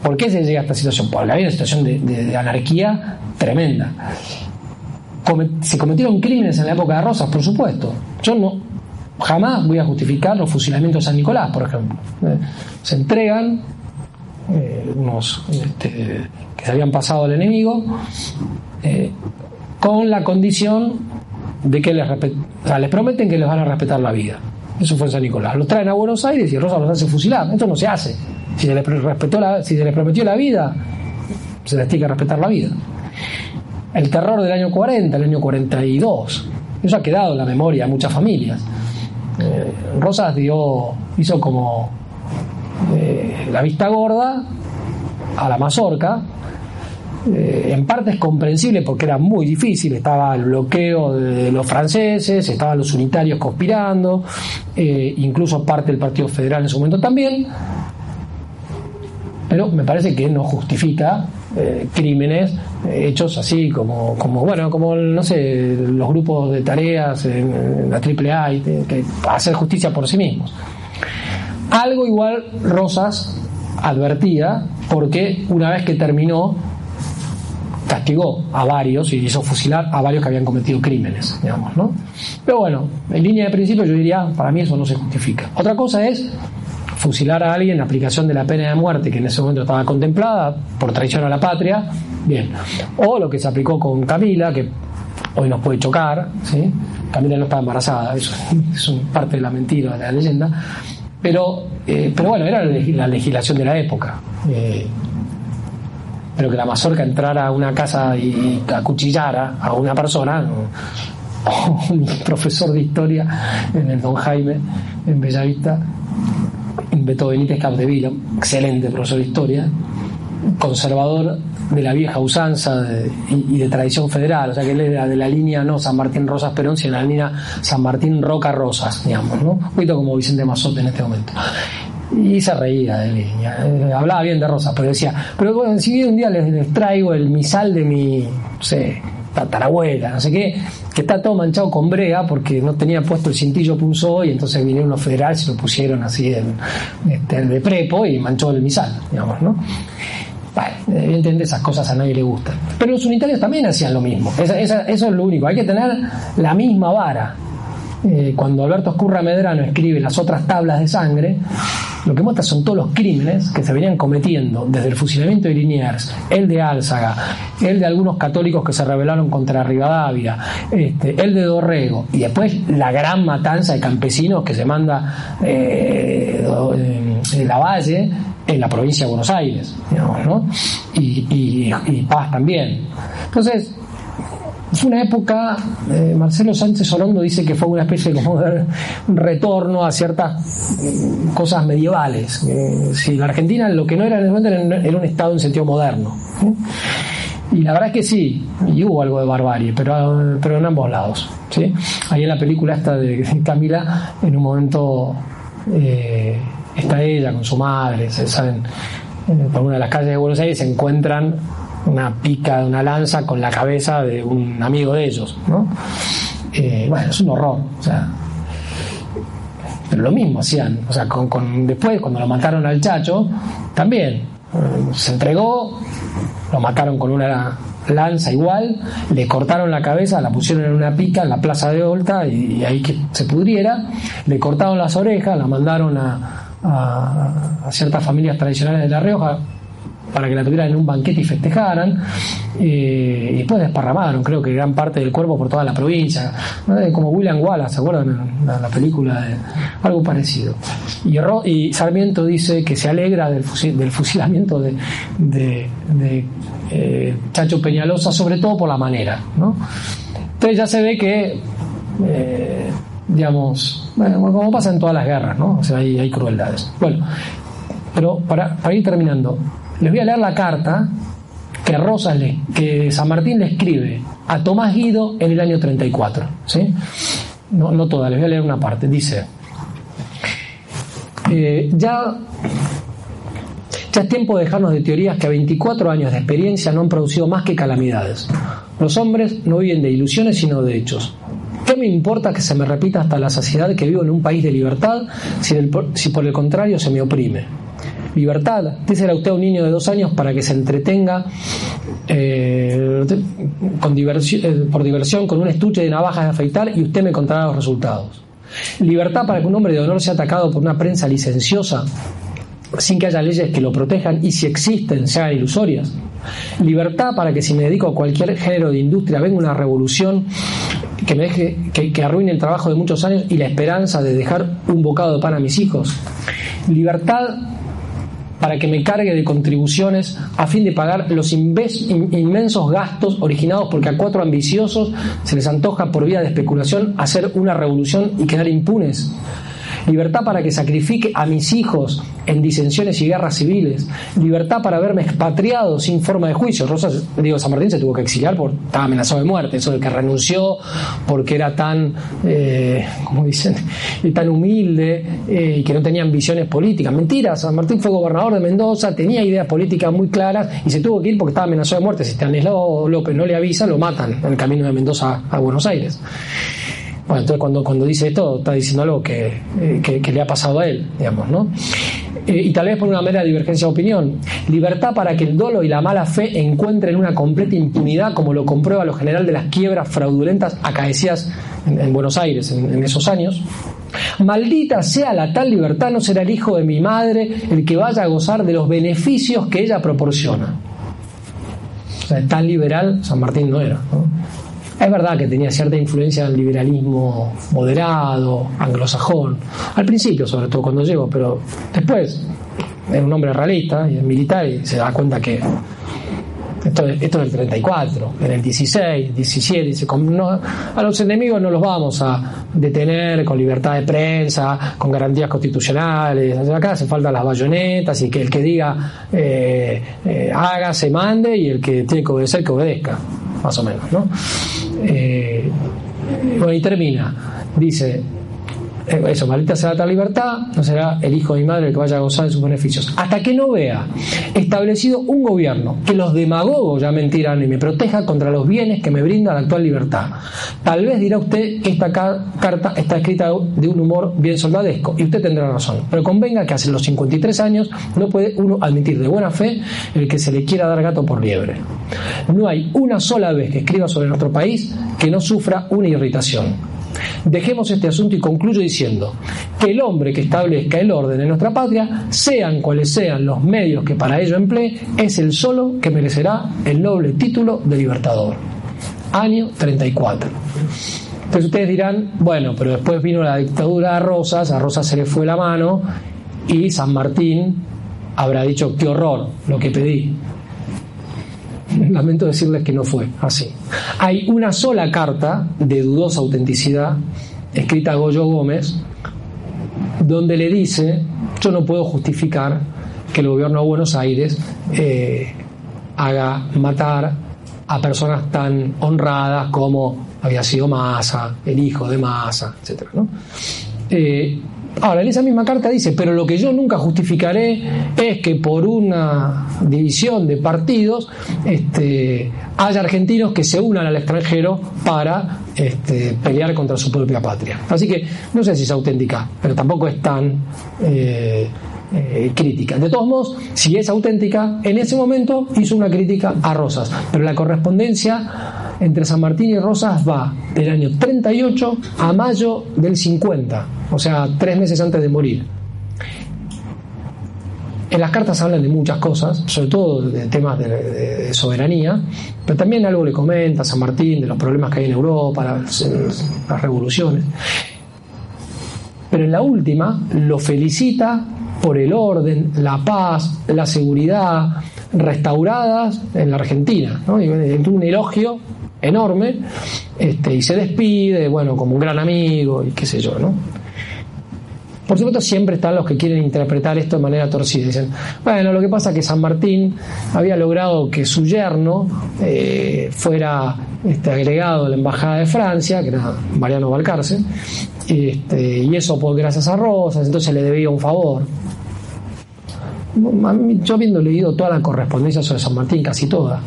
¿por qué se llega a esta situación? Porque había una situación de, anarquía tremenda. se cometieron crímenes en la época de Rosas, por supuesto. Yo no, jamás voy a justificar los fusilamientos de San Nicolás, por ejemplo. Se entregan eh, unos este, que se habían pasado al enemigo, eh, con la condición de que les, les prometen que les van a respetar la vida. Eso fue en San Nicolás. Los traen a Buenos Aires y Rosa los hace fusilar. Esto no se hace. Si se les, respetó la, si se les prometió la vida, se les tiene que respetar la vida. El terror del año 40, el año 42, eso ha quedado en la memoria de muchas familias. Eh, Rosas dio, hizo como la vista gorda a la mazorca. Eh, en parte es comprensible porque era muy difícil, estaba el bloqueo de los franceses, estaban los unitarios conspirando, eh, incluso parte del Partido Federal en su momento también, pero me parece que no justifica crímenes hechos así como, como, bueno, como, no sé, los grupos de tareas en, la AAA, y, que hacer justicia por sí mismos. Algo igual Rosas advertía porque una vez que terminó castigó a varios y hizo fusilar a varios que habían cometido crímenes, digamos, ¿no? Pero bueno, en línea de principio yo diría, para mí eso no se justifica. Otra cosa es fusilar a alguien en aplicación de la pena de muerte que en ese momento estaba contemplada por traición a la patria, bien. O lo que se aplicó con Camila, que hoy nos puede chocar, ¿sí? Camila no estaba embarazada, eso es parte de la mentira, de la leyenda, pero, eh, pero bueno, era la legislación de la época. Eh, pero que la mazorca entrara a una casa y acuchillara a una persona, un profesor de historia en el Don Jaime, en Bellavista, Beto Benítez Capdevila, excelente profesor de historia, conservador de la vieja usanza y, de tradición federal, o sea que él era de la línea no San Martín Rosas Perón, sino de la línea San Martín Roca Rosas, digamos, ¿no? Un poquito como Vicente Mazote en este momento. y se reía de mí. Eh, hablaba bien de Rosa, pero decía, pero bueno, si un día les, traigo el misal de mi, no sé, tatarabuela, no sé qué, que está todo manchado con brea porque no tenía puesto el cintillo punzó y entonces vinieron los federales y lo pusieron así en, este, de prepo y manchó el misal, digamos, ¿no? Bueno, evidentemente esas cosas a nadie le gustan. Pero los unitarios también hacían lo mismo. eso es lo único. Hay que tener la misma vara. Eh, cuando Alberto Escurra Medrano escribe las otras tablas de sangre, lo que muestra son todos los crímenes que se venían cometiendo desde el fusilamiento de Liniers, el de Álzaga, el de algunos católicos que se rebelaron contra Rivadavia, este, el de Dorrego, y después la gran matanza de campesinos que se manda eh, en la Valle en la provincia de Buenos Aires, ¿no? y, Paz también. Entonces, es una época, eh, Marcelo Sánchez Orondo dice que fue una especie como de retorno a ciertas mm, cosas medievales. Si la Argentina lo que no era en era un Estado en sentido moderno. Y la verdad es que sí, y hubo algo de barbarie, pero, pero en ambos lados. ¿sí? Ahí en la película esta de Camila, en un momento eh, está ella con su madre, se saben, por una de las calles de Buenos Aires se encuentran una pica de una lanza con la cabeza de un amigo de ellos, ¿no? Eh, bueno, es un horror, o sea, pero lo mismo hacían, o sea, con, después cuando lo mataron al chacho, también eh, se entregó, lo mataron con una lanza igual, le cortaron la cabeza, la pusieron en una pica en la plaza de Olta y, ahí que se pudriera, le cortaron las orejas, la mandaron a, a, ciertas familias tradicionales de La Rioja, para que la tuvieran en un banquete y festejaran. Eh, y después desparramaron, creo que gran parte del cuerpo por toda la provincia. Como William Wallace, ¿se acuerdan? La, la película de algo parecido. Y, Sarmiento dice que se alegra del, fusilamiento de, eh, Chacho Peñalosa, sobre todo por la manera. ¿no? Entonces ya se ve que. Eh, digamos, bueno, como pasa en todas las guerras, ¿no? O sea, hay, hay crueldades. Bueno, pero para, ir terminando, les voy a leer la carta que Rosas le, que San Martín le escribe a Tomás Guido en el año 34. ¿sí? No, no toda, les voy a leer una parte. Dice, eh, ya, ya es tiempo de dejarnos de teorías que a 24 años de experiencia no han producido más que calamidades. Los hombres no viven de ilusiones sino de hechos. ¿Qué me importa que se me repita hasta la saciedad que vivo en un país de libertad si, por el contrario se me oprime? libertad. Díselo a usted a un niño de dos años para que se entretenga eh, eh, por diversión con un estuche de navajas de afeitar y usted me contará los resultados. Libertad para que un hombre de honor sea atacado por una prensa licenciosa sin que haya leyes que lo protejan y si existen sean ilusorias. Libertad para que si me dedico a cualquier género de industria venga una revolución que me deje que, arruine el trabajo de muchos años y la esperanza de dejar un bocado de pan a mis hijos. Libertad para que me cargue de contribuciones a fin de pagar los inmensos gastos originados porque a cuatro ambiciosos se les antoja por vía de especulación hacer una revolución y quedar impunes libertad para que sacrifique a mis hijos en disensiones y guerras civiles, libertad para verme expatriado sin forma de juicio. Rosas, digo, San Martín se tuvo que exiliar porque estaba amenazado de muerte, eso de que renunció porque era tan, eh, como dicen, tan humilde eh, y que no tenía ambiciones políticas. Mentira, San Martín fue gobernador de Mendoza, tenía ideas políticas muy claras y se tuvo que ir porque estaba amenazado de muerte. Si Stanislao López no le avisa, lo matan en el camino de Mendoza a Buenos Aires. Bueno, entonces cuando, cuando dice esto, está diciendo algo que, eh, le ha pasado a él, digamos, ¿no? Eh, y tal vez por una mera divergencia de opinión. Libertad para que el dolo y la mala fe encuentren una completa impunidad, como lo comprueba lo general de las quiebras fraudulentas acaecidas en, Buenos Aires en, esos años. Maldita sea la tal libertad, no será el hijo de mi madre el que vaya a gozar de los beneficios que ella proporciona. O sea, tan liberal San Martín no era. Es verdad que tenía cierta influencia del liberalismo moderado, anglosajón, al principio sobre todo cuando llegó, pero después era un hombre realista y militar y se da cuenta que esto, es el 34, en el 16, 17, dice, a los enemigos no los vamos a detener con libertad de prensa, con garantías constitucionales, acá hace falta las bayonetas y que el que diga eh, eh, haga, se mande y el que tiene que obedecer, que obedezca más o menos. ¿no? Eh, y termina. Dice, eso, maldita será tal libertad, no será el hijo de mi madre el que vaya a gozar de sus beneficios. Hasta que no vea establecido un gobierno que los demagogos ya mentirán y me proteja contra los bienes que me brinda la actual libertad. Tal vez dirá usted que esta carta está escrita de un humor bien soldadesco, y usted tendrá razón, pero convenga que hace los 53 años no puede uno admitir de buena fe el que se le quiera dar gato por liebre. No hay una sola vez que escriba sobre nuestro país que no sufra una irritación Dejemos este asunto y concluyo diciendo que el hombre que establezca el orden en nuestra patria, sean cuales sean los medios que para ello emplee, es el solo que merecerá el noble título de libertador. Año 34. Entonces ustedes dirán, bueno, pero después vino la dictadura de Rosas, a Rosas se le fue la mano y San Martín habrá dicho, qué horror lo que pedí. Lamento decirles que no fue así. Hay una sola carta de dudosa autenticidad, escrita a Goyo Gómez, donde le dice, yo no puedo justificar que el gobierno de Buenos Aires eh, haga matar a personas tan honradas como había sido Massa, el hijo de Massa, etc. Eh, Ahora, en esa misma carta dice, pero lo que yo nunca justificaré es que por una división de partidos este, haya argentinos que se unan al extranjero para este, pelear contra su propia patria. Así que no sé si es auténtica, pero tampoco es tan eh, eh, crítica. De todos modos, si es auténtica, en ese momento hizo una crítica a Rosas, pero la correspondencia entre San Martín y Rosas va del año 38 a mayo del 50, o sea, tres meses antes de morir. En las cartas hablan de muchas cosas, sobre todo de temas de, soberanía, pero también algo le comenta San Martín de los problemas que hay en Europa, las revoluciones. Pero en la última lo felicita por el orden, la paz, la seguridad restauradas en la Argentina. ¿no? Y un elogio enorme este, y se despide, bueno, como un gran amigo y qué sé yo, ¿no? Por supuesto, siempre están los que quieren interpretar esto de manera torcida. Dicen, bueno, lo que pasa es que San Martín había logrado que su yerno eh, fuera este, agregado a la Embajada de Francia, que era Mariano Valcarce, este, y eso pues, gracias a Rosas, entonces le debía un favor. Yo habiendo leído toda la correspondencia sobre San Martín, casi toda,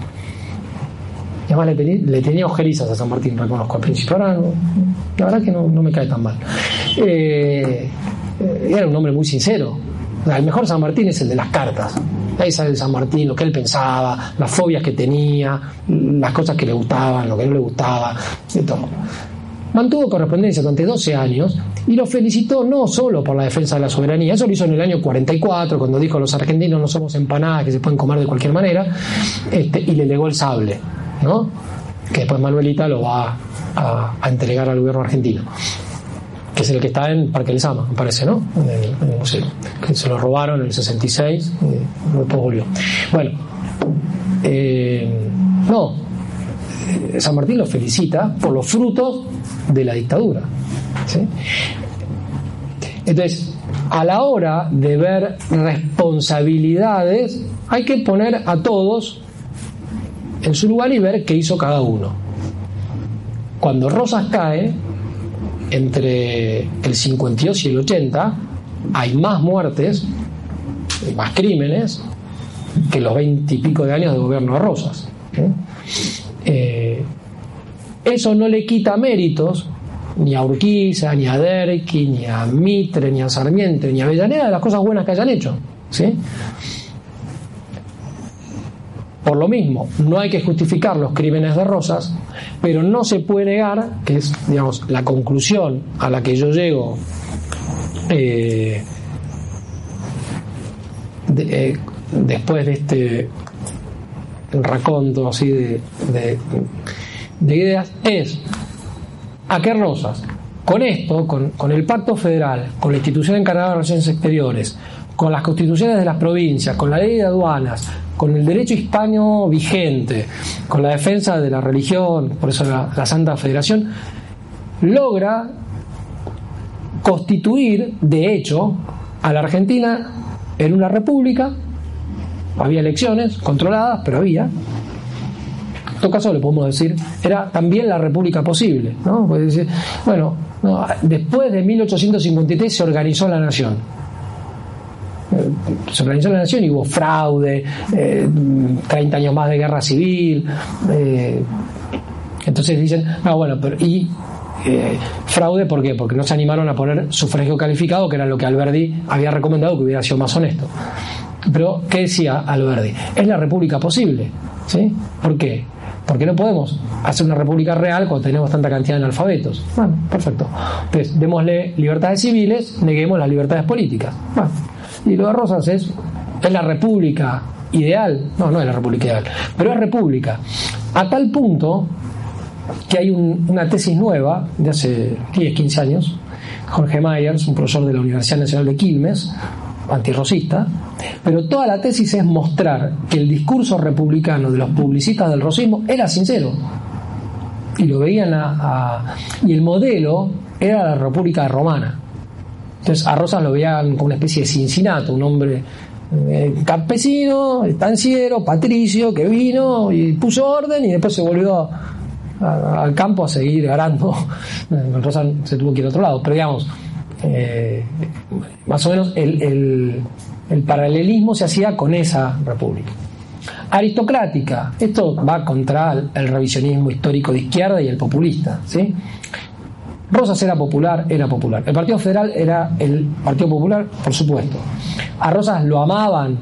y además le, tenía ojerizas a San Martín, reconozco al principio. Ahora, la verdad que no, me cae tan mal. Eh, era un hombre muy sincero. el mejor San Martín es el de las cartas. Ahí sale el San Martín, lo que él pensaba, las fobias que tenía, las cosas que le gustaban, lo que no le gustaba, todo. Mantuvo correspondencia durante 12 años y lo felicitó no solo por la defensa de la soberanía, eso lo hizo en el año 44, cuando dijo los argentinos no somos empanadas que se pueden comer de cualquier manera, este, y le legó el sable, ¿no? que después Manuelita lo va a, entregar al gobierno argentino que es el que está en Parque Sama, me parece, ¿no? En el, museo. Que se lo robaron en el 66, y después volvió. Bueno, eh, no, eh, San Martín lo felicita por los frutos de la dictadura. Entonces, a la hora de ver responsabilidades, hay que poner a todos en su lugar y ver qué hizo cada uno. Cuando Rosas cae, entre el 52 y el 80, hay más muertes, más crímenes, que los 20 y pico de años de gobierno de Rosas. Eh, eso no le quita méritos ni a Urquiza, ni a Derqui, ni a Mitre, ni a Sarmiento, ni a Avellaneda de las cosas buenas que hayan hecho. ¿sí? Por lo mismo, no hay que justificar los crímenes de Rosas, pero no se puede negar, que es digamos, la conclusión a la que yo llego eh, eh, después de este raconto así de, de ideas, es ¿A qué Rosas? Con esto, con, el Pacto Federal, con la institución encargada de relaciones exteriores, con las constituciones de las provincias, con la ley de aduanas, con el derecho hispano vigente, con la defensa de la religión, por eso la, Santa Federación, logra constituir, de hecho, a la Argentina en una república. Había elecciones controladas, pero había. En todo caso, le podemos decir, era también la república posible. ¿no? decir, bueno, después de 1853 se organizó la nación. Eh, se organizó la nación y hubo fraude, 30 eh, años más de guerra civil. Eh, entonces dicen, no, bueno, pero y fraude, ¿por qué? Porque no se animaron a poner sufragio calificado, que era lo que Alberdi había recomendado que hubiera sido más honesto. Pero, ¿qué decía Alberdi? Es la república posible. ¿sí? ¿Por qué? Porque no podemos hacer una república real cuando tenemos tanta cantidad de analfabetos. Bueno, perfecto. Entonces, démosle libertades civiles, neguemos las libertades políticas. Bueno, y lo de Rosas es, es la república ideal. No, no es la república ideal, pero es república. A tal punto que hay una tesis nueva de hace 10, 15 años, Jorge Myers, un profesor de la Universidad Nacional de Quilmes, antirrosista, pero toda la tesis es mostrar que el discurso republicano de los publicistas del rosismo era sincero. Y lo veían a, y el modelo era la República Romana. Entonces a Rosas lo veían como una especie de Cincinato, un hombre eh, campesino, estanciero, patricio, que vino y puso orden y después se volvió al campo a seguir arando. Rosas se tuvo que ir a otro lado, pero digamos, eh, más o menos el, paralelismo se hacía con esa república. Aristocrática, esto va contra el, revisionismo histórico de izquierda y el populista. ¿sí? Rosas era popular, era popular. El Partido Federal era el Partido Popular, por supuesto. A Rosas lo amaban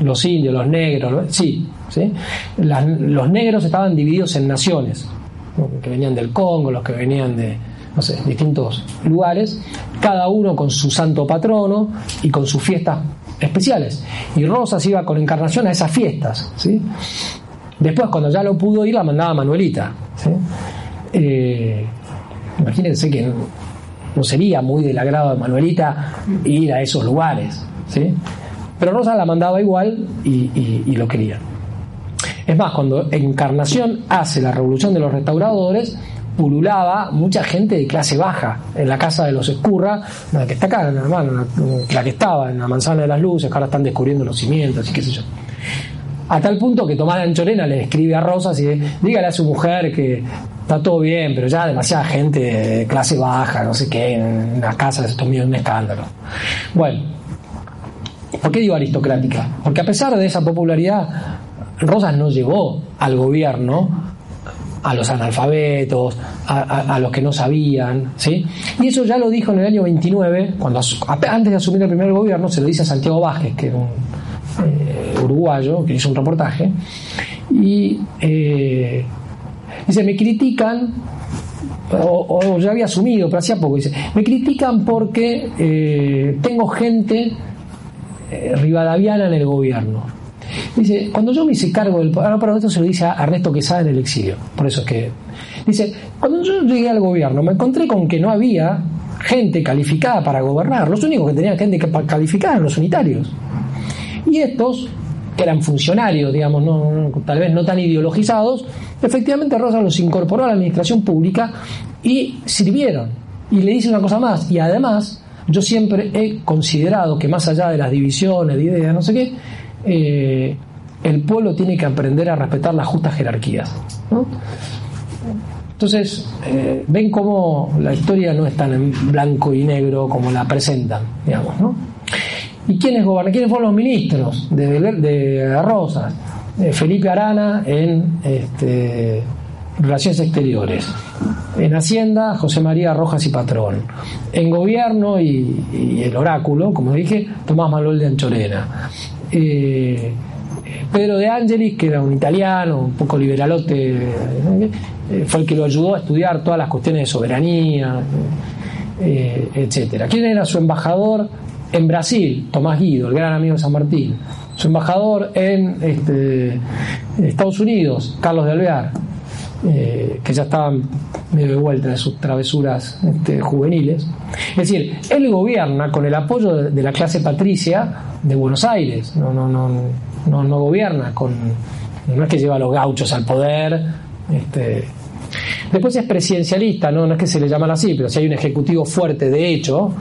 los indios, los negros, sí, ¿sí? los negros estaban divididos en naciones, los que venían del Congo, los que venían de, no sé, distintos lugares, cada uno con su santo patrono y con sus fiestas especiales. Y Rosas iba con encarnación a esas fiestas. ¿sí? Después, cuando ya lo pudo ir, la mandaba Manuelita. Eh, imagínense que no, sería muy del agrado de Manuelita ir a esos lugares. ¿sí? Pero Rosa la mandaba igual y, y lo quería. Es más, cuando Encarnación hace la revolución de los restauradores, pululaba mucha gente de clase baja en la casa de los Escurra, la que está acá, hermano, la que estaba en la manzana de las luces, ahora están descubriendo los cimientos y qué sé yo. A tal punto que Tomás de Anchorena le escribe a Rosas y dígale a su mujer que está todo bien, pero ya demasiada gente de clase baja, no sé qué, en las casas esto mío un escándalo. Bueno, ¿por qué digo aristocrática? Porque a pesar de esa popularidad, Rosas no llegó al gobierno a los analfabetos, a, los que no sabían, ¿sí? Y eso ya lo dijo en el año 29, cuando antes de asumir el primer gobierno, se lo dice a Santiago Vázquez, que era un eh, uruguayo, que hizo un reportaje, y eh, dice, me critican, o, ya había asumido, pero hacía poco, dice, me critican porque eh, tengo gente rivadaviana en el gobierno. Dice, cuando yo me hice cargo del ahora para esto se lo dice a Ernesto Quesada en el exilio, por eso es que dice, cuando yo llegué al gobierno me encontré con que no había gente calificada para gobernar, los únicos que tenían gente calificada eran los unitarios. Y estos, que eran funcionarios, digamos, no, tal vez no tan ideologizados, efectivamente Rosa los incorporó a la administración pública y sirvieron. Y le dice una cosa más, y además yo siempre he considerado que más allá de las divisiones de ideas, no sé qué, eh, el pueblo tiene que aprender a respetar las justas jerarquías. Entonces, eh, ven cómo la historia no es tan en blanco y negro como la presentan, digamos, ¿no? ¿Y quiénes gobernan? ¿Quiénes fueron los ministros de, de Rosas? Eh, Felipe Arana en este, Relaciones Exteriores. En Hacienda, José María Rojas y Patrón. En Gobierno y, el Oráculo, como dije, Tomás Manuel de Anchorena. Eh, Pedro de Angelis, que era un italiano, un poco liberalote, eh, fue el que lo ayudó a estudiar todas las cuestiones de soberanía, eh, etcétera. ¿Quién era su embajador en Brasil? Tomás Guido, el gran amigo de San Martín. Su embajador en este, Estados Unidos, Carlos de Alvear, que ya estaba medio de vuelta de sus travesuras este, juveniles. Es decir, él gobierna con el apoyo de la clase patricia de Buenos Aires, no, no, no, no, no gobierna con, no es que lleva a los gauchos al poder, este, después es presidencialista, ¿no? no es que se le llaman así, pero si hay un ejecutivo fuerte de hecho,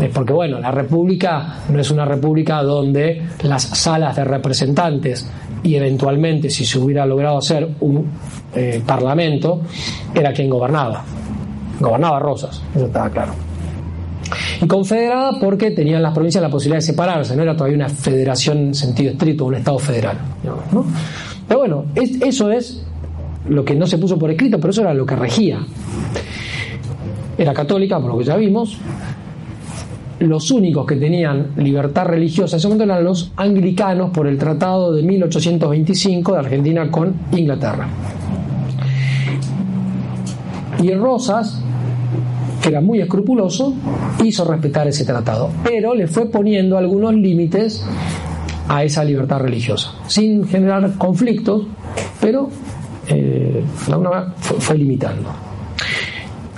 es porque bueno, la república no es una república donde las salas de representantes y eventualmente si se hubiera logrado hacer un eh, parlamento, era quien gobernaba. Gobernaba Rosas, eso estaba claro. Y confederada porque tenían las provincias la posibilidad de separarse, no era todavía una federación en sentido estricto, un Estado federal. Pero bueno, eso es lo que no se puso por escrito, pero eso era lo que regía. Era católica, por lo que ya vimos. Los únicos que tenían libertad religiosa en ese momento eran los anglicanos por el Tratado de 1825 de Argentina con Inglaterra. Y Rosas, que era muy escrupuloso, hizo respetar ese tratado, pero le fue poniendo algunos límites a esa libertad religiosa, sin generar conflictos, pero eh, fue, limitando.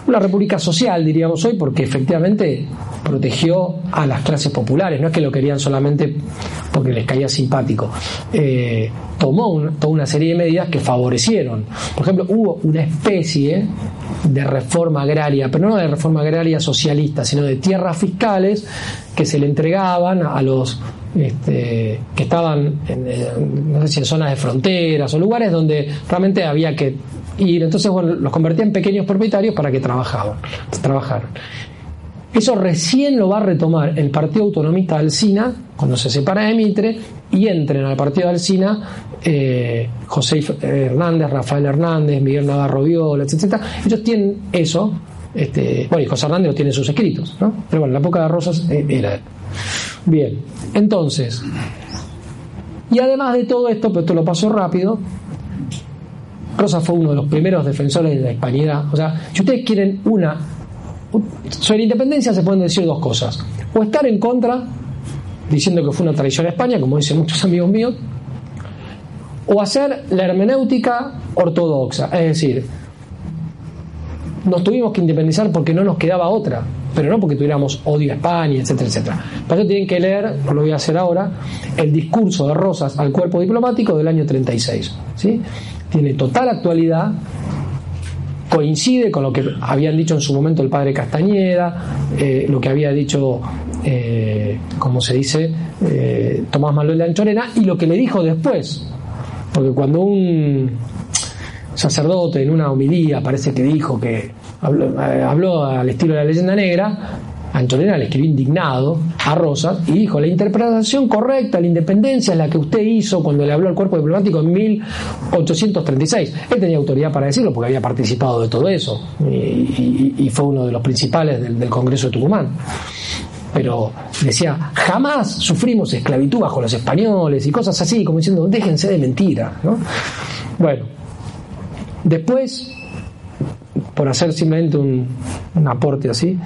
Una república social, diríamos hoy, porque efectivamente protegió a las clases populares, no es que lo querían solamente porque les caía simpático. Eh, tomó toda una serie de medidas que favorecieron. Por ejemplo, hubo una especie de reforma agraria, pero no de reforma agraria socialista, sino de tierras fiscales que se le entregaban a los este, que estaban en, no sé si en zonas de fronteras o lugares donde realmente había que ir. Entonces, bueno, los convertía en pequeños propietarios para que trabajaban, trabajaran. Eso recién lo va a retomar el Partido Autonomista de Alcina, cuando se separa de Mitre, y entren al Partido de Alcina eh, José Hernández, Rafael Hernández, Miguel Navarro Viola, etc. Ellos tienen eso, este, bueno, y José Hernández lo tiene en sus escritos, ¿no? Pero bueno, la época de Rosas eh, era Bien, entonces, y además de todo esto, pero esto lo pasó rápido, Rosas fue uno de los primeros defensores de la hispanidad. O sea, si ustedes quieren una sobre la independencia se pueden decir dos cosas. O estar en contra, diciendo que fue una traición a España, como dicen muchos amigos míos, o hacer la hermenéutica ortodoxa. Es decir, nos tuvimos que independizar porque no nos quedaba otra, pero no porque tuviéramos odio a España, etcétera, etcétera. Para eso tienen que leer, lo voy a hacer ahora, el discurso de Rosas al cuerpo diplomático del año 36. ¿sí? Tiene total actualidad coincide con lo que habían dicho en su momento el padre Castañeda, eh, lo que había dicho, eh, como se dice, eh, Tomás Manuel de Anchorena, y lo que le dijo después. Porque cuando un sacerdote en una homilía parece que dijo que habló al estilo de la leyenda negra, Antonella le escribió indignado a Rosas y dijo, la interpretación correcta la independencia es la que usted hizo cuando le habló al cuerpo diplomático en 1836. Él tenía autoridad para decirlo porque había participado de todo eso y, fue uno de los principales del, Congreso de Tucumán pero decía, jamás sufrimos esclavitud bajo los españoles y cosas así, como diciendo, déjense de mentira. Bueno, después por hacer simplemente un, aporte así.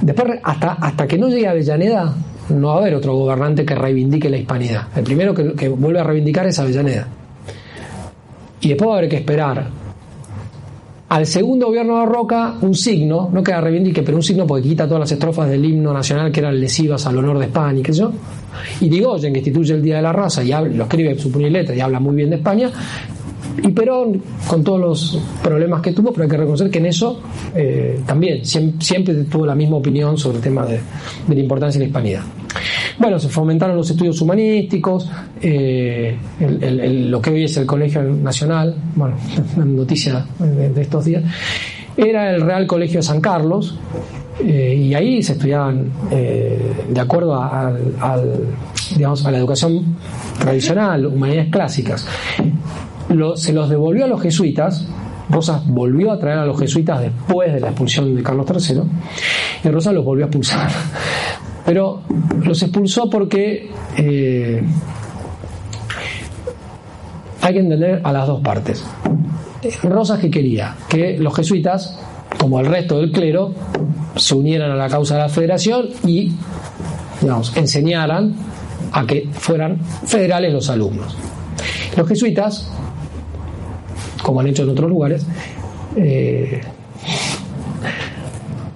Después, hasta, hasta que no llegue a Avellaneda, no va a haber otro gobernante que reivindique la hispanidad. El primero que, que vuelve a reivindicar es Avellaneda. Y después va a haber que esperar al segundo gobierno de Roca un signo, no que la reivindique, pero un signo porque quita todas las estrofas del himno nacional que eran lesivas al honor de España y qué sé yo. Y Digoyen, que instituye el Día de la Raza y lo escribe su puño y letra y habla muy bien de España, y Perón, con todos los problemas que tuvo, pero hay que reconocer que en eso eh, también siempre, tuvo la misma opinión sobre el tema de, la importancia de la hispanidad. Bueno, se fomentaron los estudios humanísticos, eh, lo que hoy es el Colegio Nacional, bueno, noticia de, estos días, era el Real Colegio de San Carlos, eh, y ahí se estudiaban de acuerdo a, a la educación tradicional, humanidades clásicas se los devolvió a los jesuitas. Rosas volvió a traer a los jesuitas después de la expulsión de Carlos III y Rosas los volvió a expulsar. Pero los expulsó porque eh, hay que entender a las dos partes. Rosas que quería que los jesuitas, como el resto del clero, se unieran a la causa de la federación y digamos, enseñaran a que fueran federales los alumnos. Los jesuitas como han hecho en otros lugares. Eh,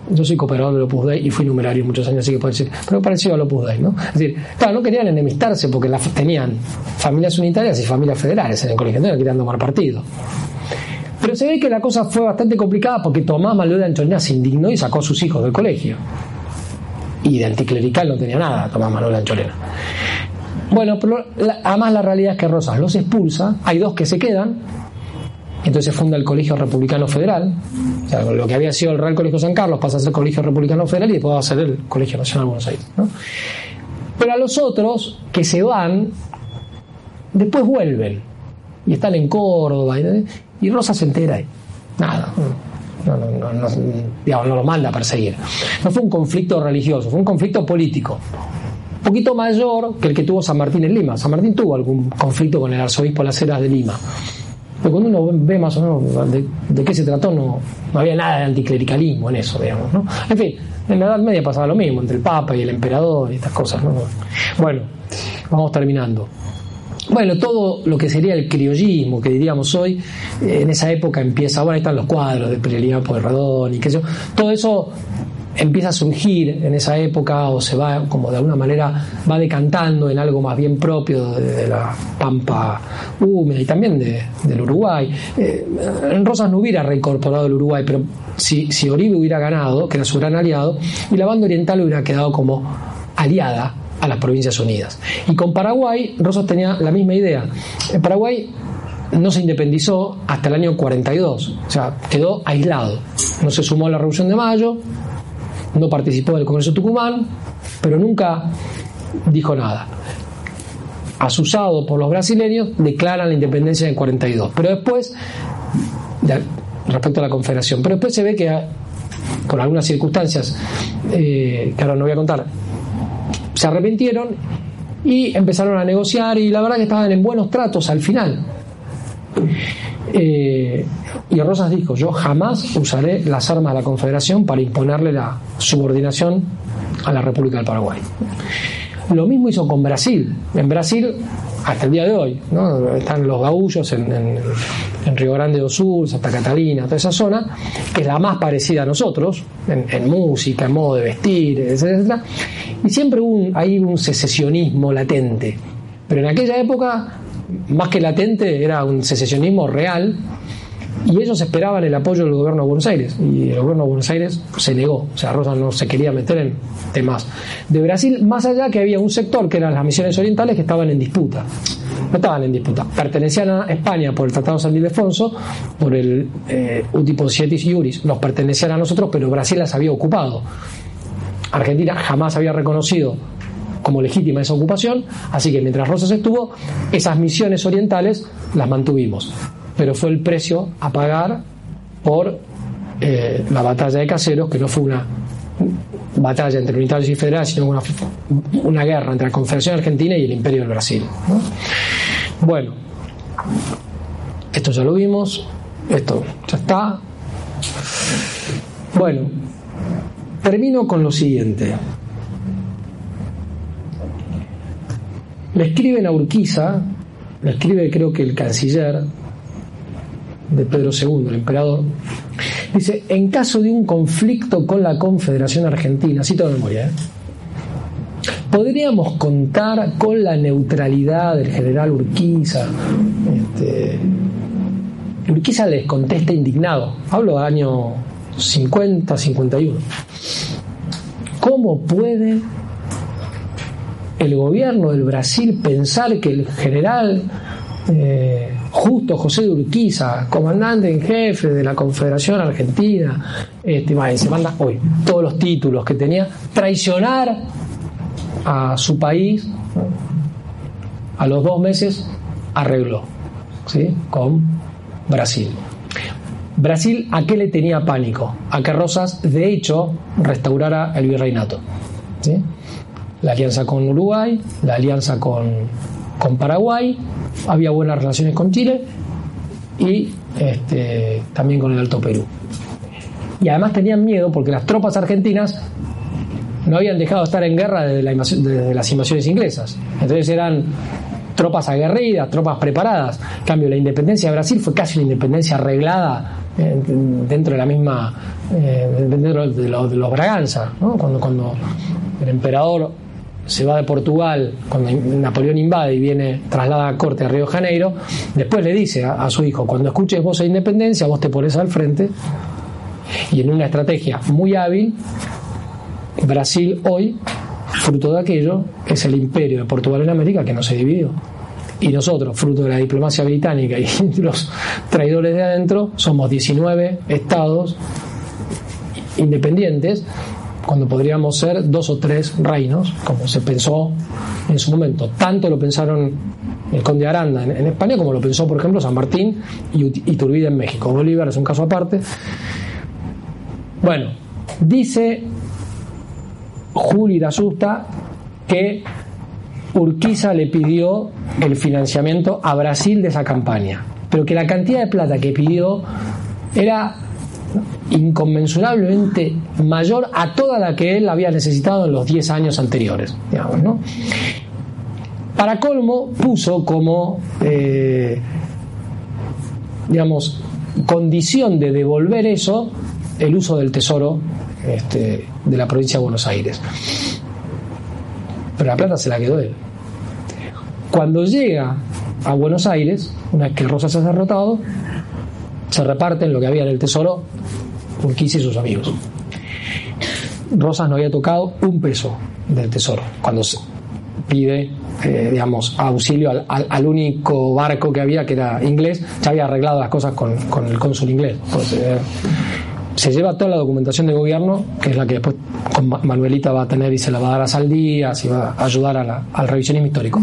yo soy cooperador del Opus Dei y fui numerario muchos años, así que puedo decir, pero parecido al Opus Dei, ¿no? Es decir, claro, no querían enemistarse porque tenían familias unitarias y familias federales en el colegio, no querían tomar partido. Pero se ve que la cosa fue bastante complicada porque Tomás Malú de Antonina se indignó y sacó a sus hijos del colegio. Y de anticlerical no tenía nada Tomás Manuel de Anchorena. Bueno, pero además la realidad es que Rosas los expulsa, hay dos que se quedan, entonces funda el Colegio Republicano Federal, o sea, lo que había sido el Real Colegio San Carlos pasa a ser Colegio Republicano Federal y después va a ser el Colegio Nacional de Buenos Aires. Pero a los otros que se van, después vuelven y están en Córdoba y, Rosa se entera y nada. No, no, no, digamos, no lo manda a perseguir. No fue un conflicto religioso, fue un conflicto político un poquito mayor que el que tuvo San Martín en Lima. San Martín tuvo algún conflicto con el arzobispo Las Heras de Lima. Pero cuando uno ve más o menos de, qué se trató, no, no, había nada de anticlericalismo en eso, digamos. ¿no? En fin, en la Edad Media pasaba lo mismo, entre el Papa y el Emperador y estas cosas. ¿no? Bueno, vamos terminando. Bueno, todo lo que sería el criollismo, que diríamos hoy, en esa época empieza, bueno, están los cuadros de Prelía Pueyrredón y qué sé yo, todo eso empieza a surgir en esa época o se va como de alguna manera va decantando en algo más bien propio de, la pampa húmeda y también del Uruguay. Eh, Rosas no hubiera reincorporado el Uruguay, pero si, si Oribe hubiera ganado, que era su gran aliado, y la banda oriental hubiera quedado como aliada a las Provincias Unidas. Y con Paraguay, Rosas tenía la misma idea. En Paraguay no se independizó hasta el año 42, o sea, quedó aislado. No se sumó a la Revolución de Mayo, no participó del Congreso Tucumán, pero nunca dijo nada. Asusado por los brasileños, declaran la independencia en 42. Pero después, respecto a la Confederación, pero después se ve que por algunas circunstancias, eh, que ahora no voy a contar, se arrepintieron y empezaron a negociar y la verdad que estaban en buenos tratos al final. Eh, y Rosas dijo, yo jamás usaré las armas de la Confederación para imponerle la subordinación a la República del Paraguay. Lo mismo hizo con Brasil. En Brasil, hasta el día de hoy, están los gaullos en, Río Grande do Sul, Santa Catalina, toda esa zona, que es la más parecida a nosotros, en, música, en modo de vestir, etc. Y siempre hay un secesionismo latente. Pero en aquella época más que latente, era un secesionismo real y ellos esperaban el apoyo del gobierno de Buenos Aires y el gobierno de Buenos Aires se negó, o sea, Rosa no se quería meter en temas de Brasil, más allá que había un sector que eran las misiones orientales que estaban en disputa, no estaban en disputa, pertenecían a España por el Tratado San Ildefonso, por el eh, Utipo Sietis Iuris, nos pertenecían a nosotros, pero Brasil las había ocupado. Argentina jamás había reconocido como legítima esa ocupación, así que mientras Rosas estuvo, esas misiones orientales las mantuvimos. Pero fue el precio a pagar por eh, la batalla de Caseros, que no fue una batalla entre unitarios y federales, sino una, una guerra entre la Confederación Argentina y el Imperio del Brasil. Bueno, esto ya lo vimos, esto ya está. Bueno, termino con lo siguiente. Le escriben a Urquiza, le escribe creo que el canciller de Pedro II, el emperador, dice, en caso de un conflicto con la Confederación Argentina, cito de memoria, ¿eh? podríamos contar con la neutralidad del general Urquiza. Este, Urquiza les contesta indignado, hablo del año 50, 51. ¿Cómo puede el gobierno del Brasil pensar que el general eh, Justo José de Urquiza, comandante en jefe de la Confederación Argentina, este, se manda hoy todos los títulos que tenía, traicionar a su país, a los dos meses arregló ¿sí? con Brasil. Brasil, ¿a qué le tenía pánico? A que Rosas, de hecho, restaurara el virreinato. ¿sí? La alianza con Uruguay, la alianza con, Paraguay, había buenas relaciones con Chile y este, también con el Alto Perú. Y además tenían miedo porque las tropas argentinas no habían dejado de estar en guerra desde, las invasiones inglesas. Entonces eran tropas aguerridas, tropas preparadas. En cambio, la independencia de Brasil fue casi una independencia arreglada eh, dentro de la misma, eh, dentro de, los, de los Braganza, cuando, cuando el emperador se va de Portugal cuando Napoleón invade y viene, traslada a corte a Río Janeiro, después le dice a, su hijo, cuando escuches voz de independencia, vos te pones al frente y en una estrategia muy hábil, Brasil hoy, fruto de aquello, es el imperio de Portugal en América que no se dividió. y nosotros, fruto de la diplomacia británica y los traidores de adentro, somos 19 estados independientes, cuando podríamos ser dos o tres reinos, como se pensó en su momento. Tanto lo pensaron el conde Aranda en, España como lo pensó, por ejemplo, San Martín y Iturbide en México. Bolívar es un caso aparte. Bueno, dice Julio Irasusta que Urquiza le pidió el financiamiento a Brasil de esa campaña, pero que la cantidad de plata que pidió era inconmensurablemente mayor a toda la que él había necesitado en los 10 años anteriores. Para colmo, puso como, eh, digamos, condición de devolver eso el uso del tesoro este, de la provincia de Buenos Aires. Pero la plata se la quedó él. Cuando llega a Buenos Aires, una vez que Rosas se ha derrotado, se reparten lo que había en el tesoro Urquiza y sus amigos. Rosas no había tocado un peso del tesoro cuando pide eh, digamos, auxilio al, único barco que había, que era inglés, ya había arreglado las cosas con, el cónsul inglés. Pues, eh, se lleva toda la documentación de gobierno, que es la que después con Manuelita va a tener y se la va a dar a Saldías y va a ayudar al revisionismo histórico.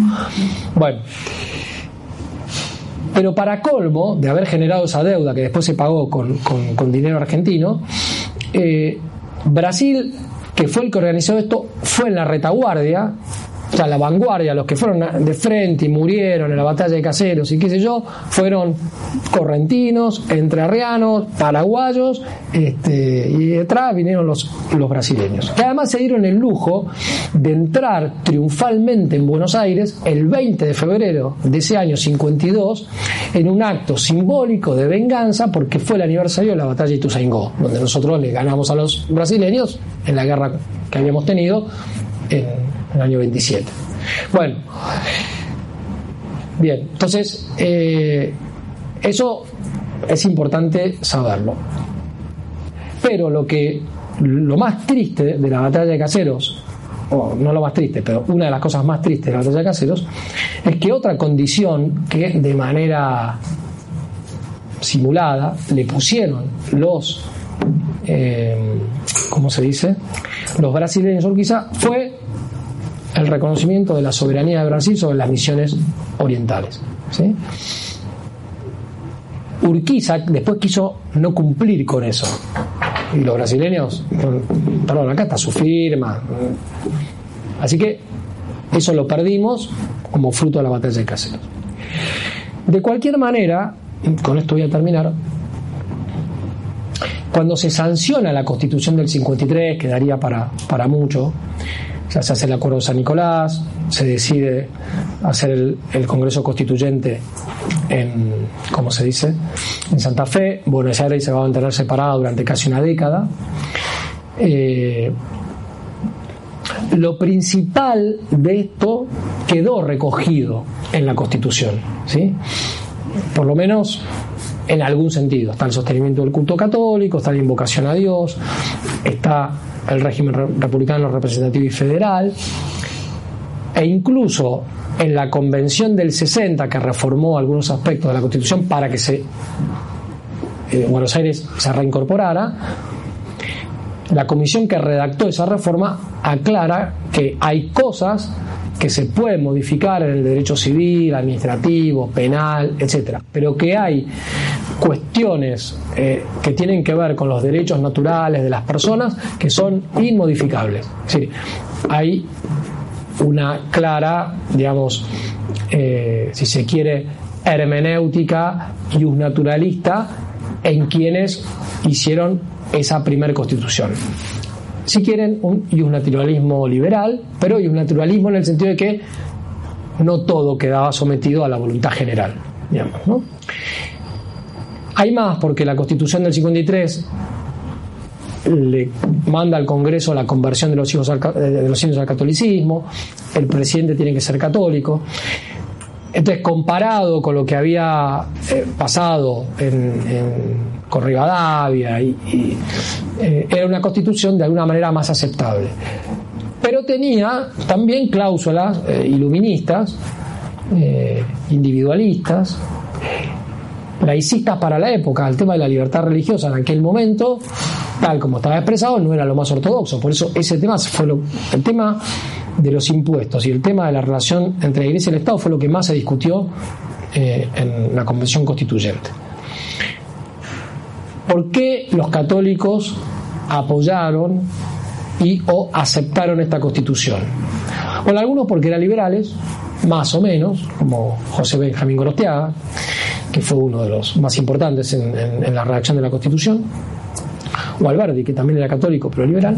Bueno, pero para colmo de haber generado esa deuda que después se pagó con, dinero argentino, eh, Brasil, que fue el que organizó esto, fue en la retaguardia o sea, la vanguardia, los que fueron de frente y murieron en la batalla de Caseros y qué sé yo, fueron correntinos, entrerrianos, paraguayos, este, y detrás vinieron los, los brasileños, que además se dieron el lujo de entrar triunfalmente en Buenos Aires el 20 de febrero de ese año 52 en un acto simbólico de venganza porque fue el aniversario de la batalla de Ituzaingó, donde nosotros le ganamos a los brasileños en la guerra que habíamos tenido en el año 27. Bueno, bien, entonces eh, eso es importante saberlo. Pero lo que lo más triste de la batalla de Caseros, o no lo más triste, pero una de las cosas más tristes de la batalla de Caseros, es que otra condición que de manera simulada le pusieron los, eh, ¿cómo se dice? Los brasileños quizá fue el reconocimiento de la soberanía de Brasil sobre las misiones orientales. Urquiza después quiso no cumplir con eso. Y los brasileños, perdón, acá está su firma. Así que eso lo perdimos como fruto de la batalla de Caseros. De cualquier manera, con esto voy a terminar, cuando se sanciona la constitución del 53, que daría para, para mucho, se hace el acuerdo de San Nicolás, se decide hacer el, Congreso Constituyente en, ¿cómo se dice?, en Santa Fe. Buenos Aires se va a mantener separada durante casi una década. Eh, lo principal de esto quedó recogido en la Constitución, ¿sí? Por lo menos en algún sentido. Está el sostenimiento del culto católico, está la invocación a Dios, está el régimen republicano representativo y federal, e incluso en la convención del 60 que reformó algunos aspectos de la Constitución para que se eh, Buenos Aires se reincorporara, la comisión que redactó esa reforma aclara que hay cosas que se pueden modificar en el derecho civil, administrativo, penal, etcétera, pero que hay cuestiones eh, que tienen que ver con los derechos naturales de las personas que son inmodificables. Sí, hay una clara, digamos, eh, si se quiere, hermenéutica y un naturalista en quienes hicieron esa primera constitución. Si quieren, un naturalismo liberal, pero naturalismo en el sentido de que no todo quedaba sometido a la voluntad general. Hay más porque la Constitución del 53 le manda al Congreso la conversión de los hijos al, de los al catolicismo, el presidente tiene que ser católico. Entonces, comparado con lo que había eh, pasado con Rivadavia, eh, era una constitución de alguna manera más aceptable. Pero tenía también cláusulas eh, iluministas eh, individualistas, laicistas para la época. El tema de la libertad religiosa en aquel momento, tal como estaba expresado, no era lo más ortodoxo. Por eso ese tema fue el tema de los impuestos y el tema de la relación entre la Iglesia y el Estado fue lo que más se discutió eh, en la Convención Constituyente. ¿Por qué los católicos apoyaron y o aceptaron esta constitución? Bueno, algunos porque eran liberales, más o menos, como José Benjamín Gorostiaga, que fue uno de los más importantes en, la redacción de la constitución, o Alberdi, que también era católico pero liberal,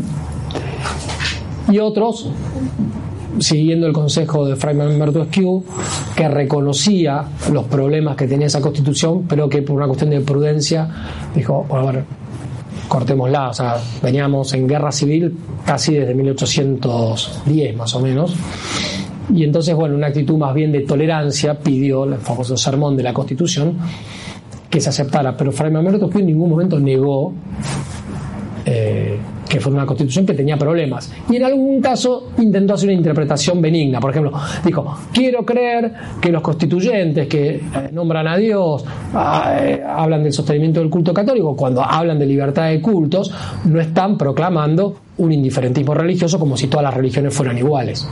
y otros siguiendo el consejo de Fray Humberto Esquiu, que reconocía los problemas que tenía esa constitución, pero que por una cuestión de prudencia dijo, bueno, a ver, cortémosla, o sea, veníamos en guerra civil casi desde 1810 más o menos. Y entonces, bueno, una actitud más bien de tolerancia pidió el famoso sermón de la Constitución que se aceptara, pero Fray Esquiu en ningún momento negó eh, que fue una constitución que tenía problemas. Y en algún caso intentó hacer una interpretación benigna. Por ejemplo, dijo, quiero creer que los constituyentes que eh, nombran a Dios, ah, eh, hablan del sostenimiento del culto católico, cuando hablan de libertad de cultos, no están proclamando un indiferentismo religioso como si todas las religiones fueran iguales.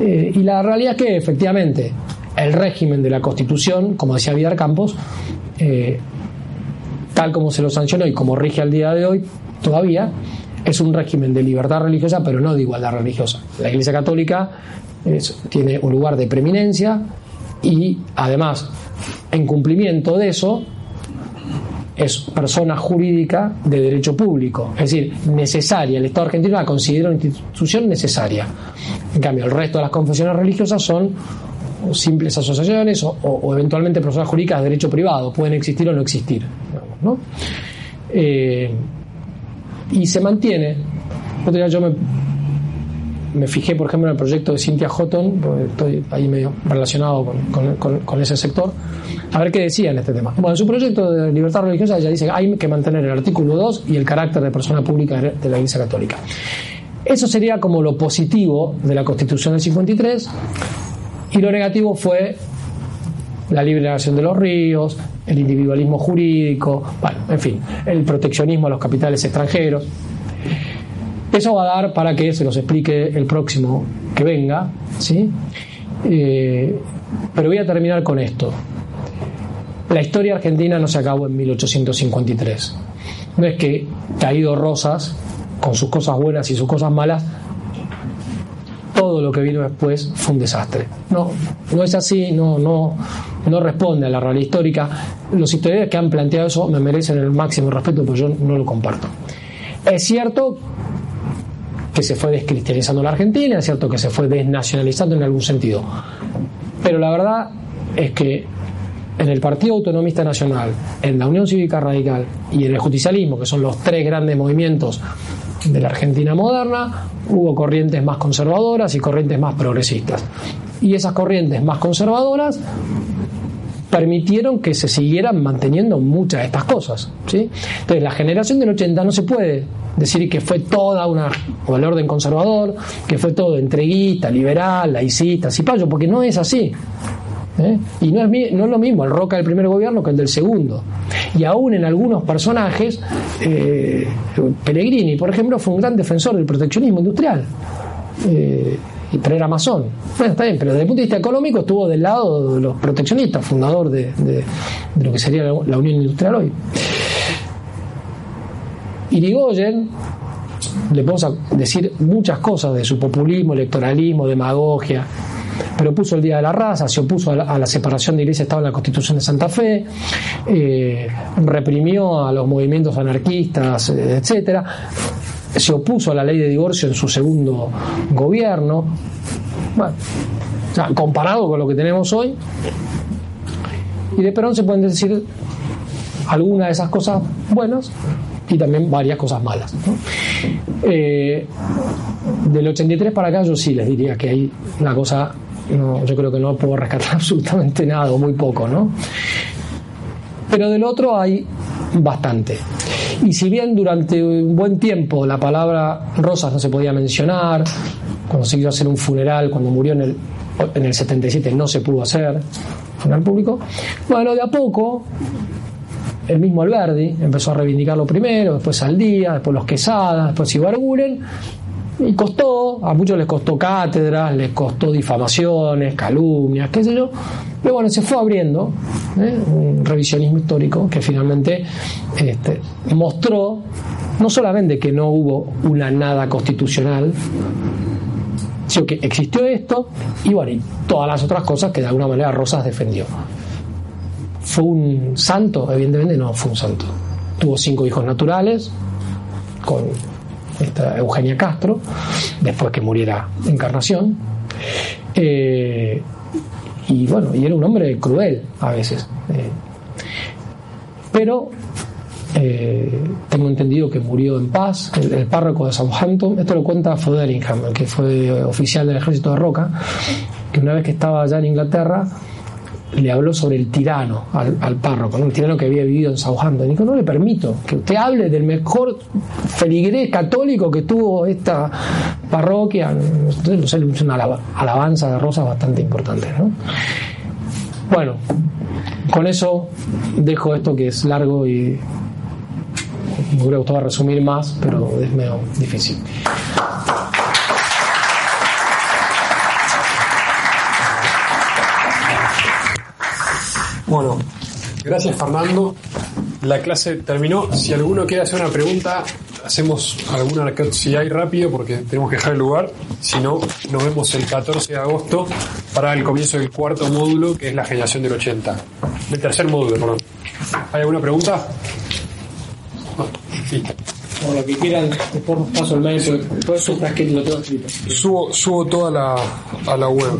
Eh, y la realidad es que efectivamente el régimen de la Constitución, como decía Vidal Campos, tal como se lo sancionó y como rige al día de hoy, todavía es un régimen de libertad religiosa, pero no de igualdad religiosa. La Iglesia Católica tiene un lugar de preeminencia y además, en cumplimiento de eso, es persona jurídica de derecho público, es decir, necesaria. El Estado argentino la considera una institución necesaria. En cambio, el resto de las confesiones religiosas son simples asociaciones o, eventualmente personas jurídicas de derecho privado, pueden existir o no existir. Eh, y se mantiene. Yo me, me fijé, por ejemplo, en el proyecto de Cynthia Houghton, porque estoy ahí medio relacionado con, con, ese sector, a ver qué decía en este tema. Bueno, en su proyecto de libertad religiosa ella dice que hay que mantener el artículo 2 y el carácter de persona pública de la Iglesia Católica. Eso sería como lo positivo de la Constitución del 53 y lo negativo fue la libre navegación de los ríos, el individualismo jurídico, bueno, en fin, el proteccionismo a los capitales extranjeros. Eso va a dar para que se los explique el próximo que venga, ¿sí? Eh, pero voy a terminar con esto. La historia argentina no se acabó en 1853. No es que Caído Rosas, con sus cosas buenas y sus cosas malas, todo lo que vino después fue un desastre. No, no es así, no, no, no responde a la realidad histórica. Los historiadores que han planteado eso me merecen el máximo respeto, pero yo no lo comparto. Es cierto que se fue descristianizando la Argentina, es cierto que se fue desnacionalizando en algún sentido, pero la verdad es que en el Partido Autonomista Nacional, en la Unión Cívica Radical y en el justicialismo, que son los tres grandes movimientos de la Argentina moderna, hubo corrientes más conservadoras y corrientes más progresistas. Y esas corrientes más conservadoras permitieron que se siguieran manteniendo muchas de estas cosas. ¿sí? Entonces, la generación del 80 no se puede decir que fue toda una, o el orden conservador, que fue todo entreguista, liberal, laicista, cipayo, porque no es así. ¿eh? Y no es, no es lo mismo el Roca del primer gobierno que el del segundo. Y aún en algunos personajes, eh, Pellegrini, por ejemplo, fue un gran defensor del proteccionismo industrial. Eh, pero era masón. Bueno, está bien, pero desde el punto de vista económico estuvo del lado de los proteccionistas, fundador de, lo que sería la, Unión Industrial hoy. Irigoyen, le podemos decir muchas cosas de su populismo, electoralismo, demagogia, pero puso el Día de la Raza, se opuso a la, separación de Iglesia Estado en la Constitución de Santa Fe, eh, reprimió a los movimientos anarquistas, eh, etcétera, se opuso a la ley de divorcio en su segundo gobierno. Bueno, comparado con lo que tenemos hoy, y de Perón se pueden decir algunas de esas cosas buenas y también varias cosas malas. Eh, del 83 para acá yo sí les diría que hay una cosa no, yo creo que no puedo rescatar absolutamente nada o muy poco, ¿no? Pero del otro hay bastante. Y si bien durante un buen tiempo la palabra Rosas no se podía mencionar, cuando se quiso hacer un funeral, cuando murió en el en el 77 no se pudo hacer al público. Bueno, de a poco, el mismo Alberdi empezó a reivindicarlo primero, después al día, después los Quesadas, después Ibarguren, y costó, a muchos les costó cátedras, les costó difamaciones, calumnias, qué sé yo, pero bueno, se fue abriendo ¿eh? un revisionismo histórico que finalmente este, mostró no solamente que no hubo una nada constitucional, sino que existió esto y bueno, y todas las otras cosas que de alguna manera Rosas defendió. ¿Fue un santo? Evidentemente no fue un santo. Tuvo cinco hijos naturales con esta Eugenia Castro, después que muriera Encarnación. Eh, y bueno, y era un hombre cruel a veces. Eh, pero eh, tengo entendido que murió en paz, el, párroco de Southampton, esto lo cuenta Foderingham, el que fue oficial del ejército de Roca, que una vez que estaba allá en Inglaterra, le habló sobre el tirano al, párroco, el tirano que había vivido en Southampton. Dijo, no le permito que usted hable del mejor feligrés católico que tuvo esta parroquia. Entonces, es una alabanza de rosas bastante importante. Bueno, con eso dejo esto que es largo y me hubiera gustado resumir más, pero es medio difícil. Bueno, gracias Fernando. La clase terminó. Si alguno quiere hacer una pregunta, hacemos alguna si hay rápido porque tenemos que dejar el lugar. Si no, nos vemos el 14 de agosto para el comienzo del cuarto módulo, que es la generación del 80. Del tercer módulo, perdón. ¿Hay alguna pregunta? Sí. O lo que quieran, después paso el mail, todo eso está escrito, lo tengo escrito. Subo, subo toda la, a la web.